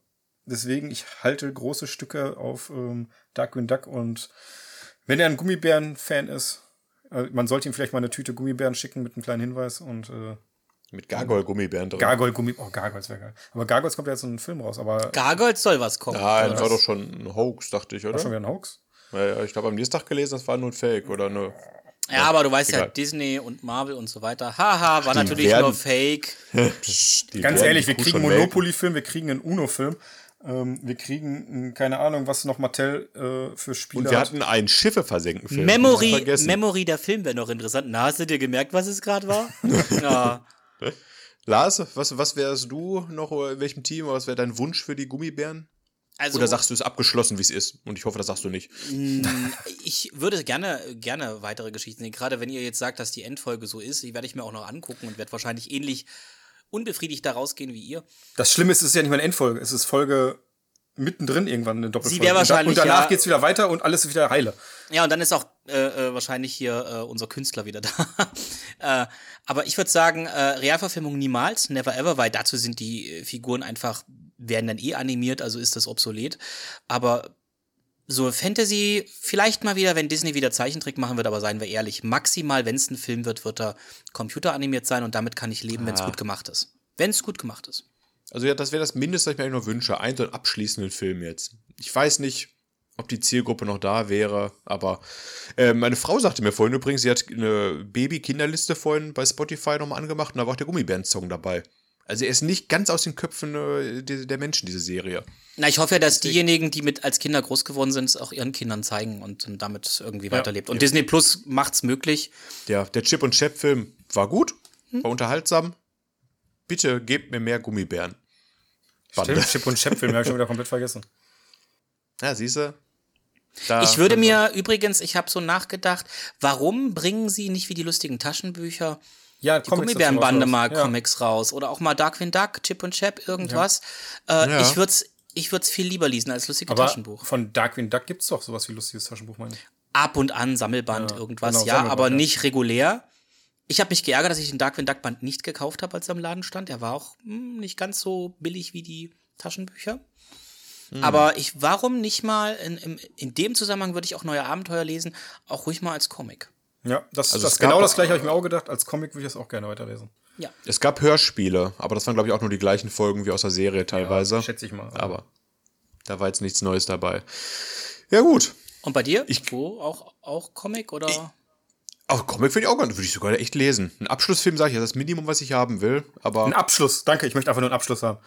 deswegen, ich halte große Stücke auf ähm, Darkwing Duck und wenn er ein Gummibären-Fan ist, äh, man sollte ihm vielleicht mal eine Tüte Gummibären schicken mit einem kleinen Hinweis und äh, Mit Gargoyle-Gummibären drin. Gargoyle-Gummi. Oh, Gargoyles wäre geil. Aber Gargoyles kommt ja jetzt in einen Film raus, aber Gargold soll was kommen. Nein, das war doch schon ein Hoax, dachte ich, oder? schon wieder ein Hoax. Ja, ja, ich habe am nächsten Tag gelesen, das war nur ein Fake oder eine. Ja, aber du weißt ja, egal. Disney und Marvel und so weiter. Haha, war die natürlich werden- nur Fake. Ganz ehrlich, wir kriegen einen. Monopoly-Film, wir kriegen einen Uno-Film, ähm, wir kriegen, äh, keine Ahnung, was noch Mattel äh, für Spiele Und wir hat. hatten einen Schiffe versenken Film. Memory. Memory, der Film wäre noch interessant. Na, hast du dir gemerkt, was es gerade war? ja. Lars, was, was wärst du noch, äh, in welchem Team, oder was wäre dein Wunsch für die Gummibären? Also, Oder sagst du es abgeschlossen, wie es ist? Und ich hoffe, das sagst du nicht. ich würde gerne, gerne weitere Geschichten sehen. Gerade wenn ihr jetzt sagt, dass die Endfolge so ist, die werde ich mir auch noch angucken und werde wahrscheinlich ähnlich unbefriedigt da rausgehen wie ihr. Das Schlimme ist, es ist ja nicht mal eine Endfolge, es ist Folge mittendrin irgendwann eine Doppelfolge. Sie wäre wahrscheinlich, Und, da, und danach ja- geht's wieder weiter und alles ist wieder heile. Ja, und dann ist auch äh, äh, wahrscheinlich hier äh, unser Künstler wieder da. äh, aber ich würde sagen, äh, Realverfilmung niemals, never ever, weil dazu sind die Figuren einfach, werden dann eh animiert, also ist das obsolet. Aber so Fantasy, vielleicht mal wieder, wenn Disney wieder Zeichentrick machen wird, aber seien wir ehrlich, maximal, wenn es ein Film wird, wird er computeranimiert sein und damit kann ich leben, wenn es gut gemacht ist. Wenn es gut gemacht ist. Also ja, das wäre das Mindeste, was ich mir eigentlich noch wünsche. Einen so einen abschließenden Film jetzt. Ich weiß nicht, ob die Zielgruppe noch da wäre, aber äh, meine Frau sagte mir vorhin übrigens, sie hat eine Baby-Kinderliste vorhin bei Spotify nochmal angemacht und da war auch der Gummibären-Song dabei. Also er ist nicht ganz aus den Köpfen äh, der, der Menschen, diese Serie. Na, ich hoffe ja, dass diejenigen, die mit als Kinder groß geworden sind, es auch ihren Kindern zeigen und damit irgendwie weiterlebt. Und Disney Plus macht's möglich. Der, der Chip und Chap-Film war gut, war unterhaltsam. Bitte gebt mir mehr Gummibären. Bande. Stimmt, Chip und Chap-Film, habe ich schon wieder komplett vergessen. Ja, siehst du? Ich würde mir übrigens, ich habe so nachgedacht, warum bringen sie nicht wie die lustigen Taschenbücher Ja, die Comics Gummibärenbande mal Ja. Comics raus oder auch mal Darkwing Duck, Chip und Chap, irgendwas. Äh, Ja. Ich würde es ich würd's viel lieber lesen als lustige Aber Taschenbuch. von Darkwing Duck gibt's doch sowas wie lustiges Taschenbuch, meine ich. Ab und an Sammelband, Ja, irgendwas, genau, ja, Sammelband, aber ja. nicht regulär. Ich habe mich geärgert, dass ich den Darkwing Duck Band nicht gekauft habe, als er im Laden stand. Er war auch hm, nicht ganz so billig wie die Taschenbücher. Hm. Aber ich, warum nicht mal, in, in, in dem Zusammenhang würde ich auch neue Abenteuer lesen, auch ruhig mal als Comic. Ja, das, Also das genau das gleiche habe ich mir auch gedacht. Als Comic würde ich das auch gerne weiterlesen. Ja. Es gab Hörspiele, aber das waren, glaube ich, auch nur die gleichen Folgen wie aus der Serie teilweise. schätze ich mal. Aber da war jetzt nichts Neues dabei. Ja, gut. Und bei dir? Ich- Wo? Auch, auch Comic oder? Auch Comic finde ich auch ganz, würde ich sogar echt lesen. Ein Abschlussfilm, sage ich, das ist das Minimum, was ich haben will. Aber Ein Abschluss, danke, ich möchte einfach nur einen Abschluss haben.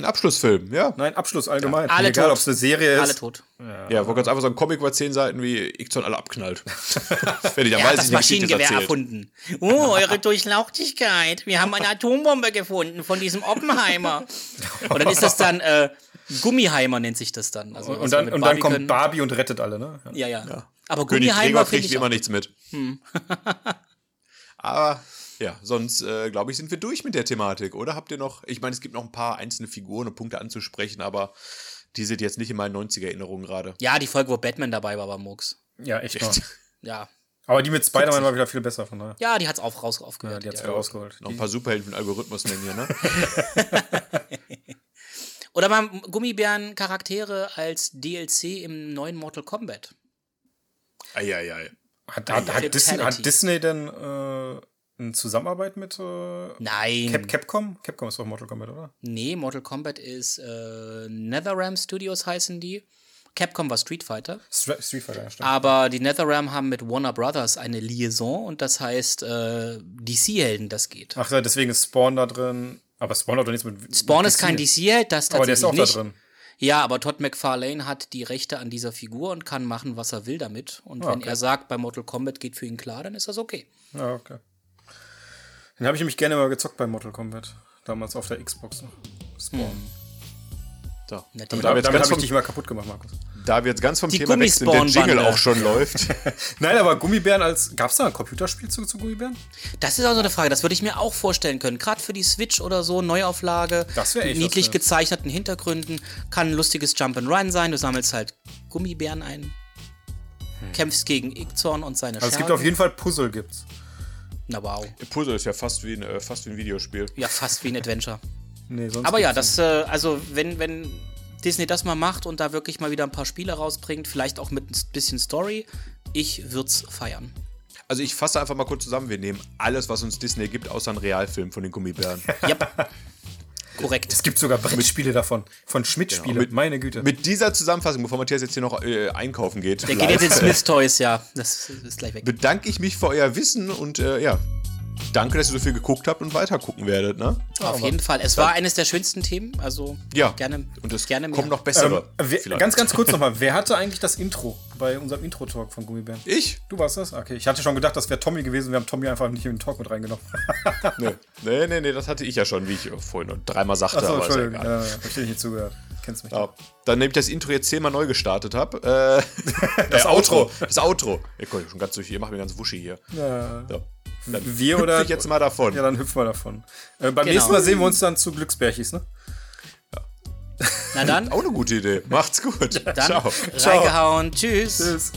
Ein Abschlussfilm, ja. Nein, Abschluss allgemein. Alle Egal, tot. ob es eine Serie ist. Alle tot. Ja, wollte ganz einfach so ein Comic über zehn Seiten, wie Ixon alle abknallt. Wenn ich dann Er weiß, das ich nicht, wie Maschinengewehr erzählt. erfunden. Oh, eure Durchlauchtigkeit. Wir haben eine Atombombe gefunden von diesem Oppenheimer. Und dann ist das dann, äh, Gummiheimer nennt sich das dann. Also, Und dann, und dann kommt können. Barbie und rettet alle, ne? Ja, ja. Aber König Gregor kriegt wie ich immer nichts mit. Aber ja, sonst äh, glaube ich, sind wir durch mit der Thematik, oder? Habt ihr noch, ich meine, es gibt noch ein paar einzelne Figuren und Punkte anzusprechen, aber die sind jetzt nicht in meinen 90er-Erinnerungen gerade. Ja, die Folge, wo Batman dabei war, war Mux. Ja, echt mal. Ja. Aber die mit Spider-Man war wieder viel besser, von daher. Ja, die hat's auch raus Ja, aufgehört. die hat's ja. wieder rausgeholt. Noch ein paar Superhelden den Algorithmus nennen hier, ne? Oder beim Gummibären-Charaktere als DLC im neuen Mortal Kombat. Eieiei. hat, hat, hat, Disney, hat Disney denn äh, eine Zusammenarbeit mit äh, Nein. Cap Capcom? Capcom ist doch Mortal Kombat, oder? Nee, Mortal Kombat ist äh, NetherRealm Studios heißen die. Capcom war Street Fighter. Street Fighter, ja, stimmt. Aber die NetherRealm haben mit Warner Brothers eine Liaison und das heißt äh, DC-Helden, das geht. Ach ja, deswegen ist Spawn da drin. Aber Spawn hat doch nichts mit. Spawn mit ist kein DC-Held, das Aber der tatsächlich ist auch nicht. da drin. Ja, aber Todd McFarlane hat die Rechte an dieser Figur und kann machen, was er will damit. Und Ah, wenn okay. er sagt, bei Mortal Kombat geht für ihn klar, dann ist das okay. Ja, okay. Den habe ich nämlich gerne mal gezockt bei Mortal Kombat. Damals auf der Xbox noch. Spawn. So. Na, Damit, Damit ganz habe ich dich mal kaputt gemacht, Markus. da wir jetzt ganz vom Die Thema wechseln, der Jingle auch schon läuft. Nein, aber Gummibären als. Gab es da ein Computerspiel zu, zu Gummibären? Das ist auch so eine Frage, das würde ich mir auch vorstellen können. Gerade für die Switch oder so, Neuauflage, Das wär mit echt niedlich für- gezeichneten Hintergründen, kann ein lustiges Jump'n'Run sein, du sammelst halt Gummibären ein, kämpfst gegen Ickzorn und seine Also es gibt Schergen. auf jeden Fall Puzzle gibt's. Na wow. Puzzle ist ja fast wie ein, äh, fast wie ein Videospiel. Ja, fast wie ein Adventure. Nee, sonst Aber ja, das, äh, also wenn, wenn Disney das mal macht und da wirklich mal wieder ein paar Spiele rausbringt, vielleicht auch mit ein bisschen Story, ich würd's feiern. Also ich fasse einfach mal kurz zusammen, wir nehmen alles, was uns Disney gibt, außer einen Realfilm von den Gummibären. Yep. Korrekt. Es gibt sogar Brettspiele davon. Von Schmidt-Spiele. Genau, mit- Meine Güte. Mit dieser Zusammenfassung, bevor Matthias jetzt hier noch äh, einkaufen geht, Der live, geht jetzt in Smith Toys, ja. Das ist gleich weg. bedanke ich mich für euer Wissen und äh, ja, danke, dass ihr so viel geguckt habt und weiter gucken werdet, ne? Auf jeden Fall. Es war eines der schönsten Themen, also Ja. gerne, Und es gerne mehr. kommen noch bessere. ähm, wer, ganz, ganz kurz nochmal. Wer hatte eigentlich das Intro bei unserem Intro-Talk von Gummibären? Ich? Du warst das? Okay. Ich hatte schon gedacht, das wäre Tommy gewesen. Wir haben Tommy einfach nicht in den Talk mit reingenommen. Nee. nee, nee, nee, das hatte ich ja schon, wie ich vorhin noch dreimal sagte, Achso, aber ist ja Entschuldigung. Ja, ja, hab ich dir nicht zugehört. Kennst mich. Ja, dann nehme ich das Intro jetzt zehnmal neu gestartet habe. Äh, Das Outro. Das Outro. Ich komme schon ganz durch, ihr macht mir ganz wuschi hier. Ja. So. Dann Wir hüpfe oder- ich jetzt mal davon. Ja, dann hüpfen wir davon. Äh, beim Genau. nächsten Mal sehen wir uns dann zu Glücksbärchis, ne? Na dann, Auch eine gute Idee. Macht's gut. dann Ciao. reingehauen. Tschüss. Tschüss.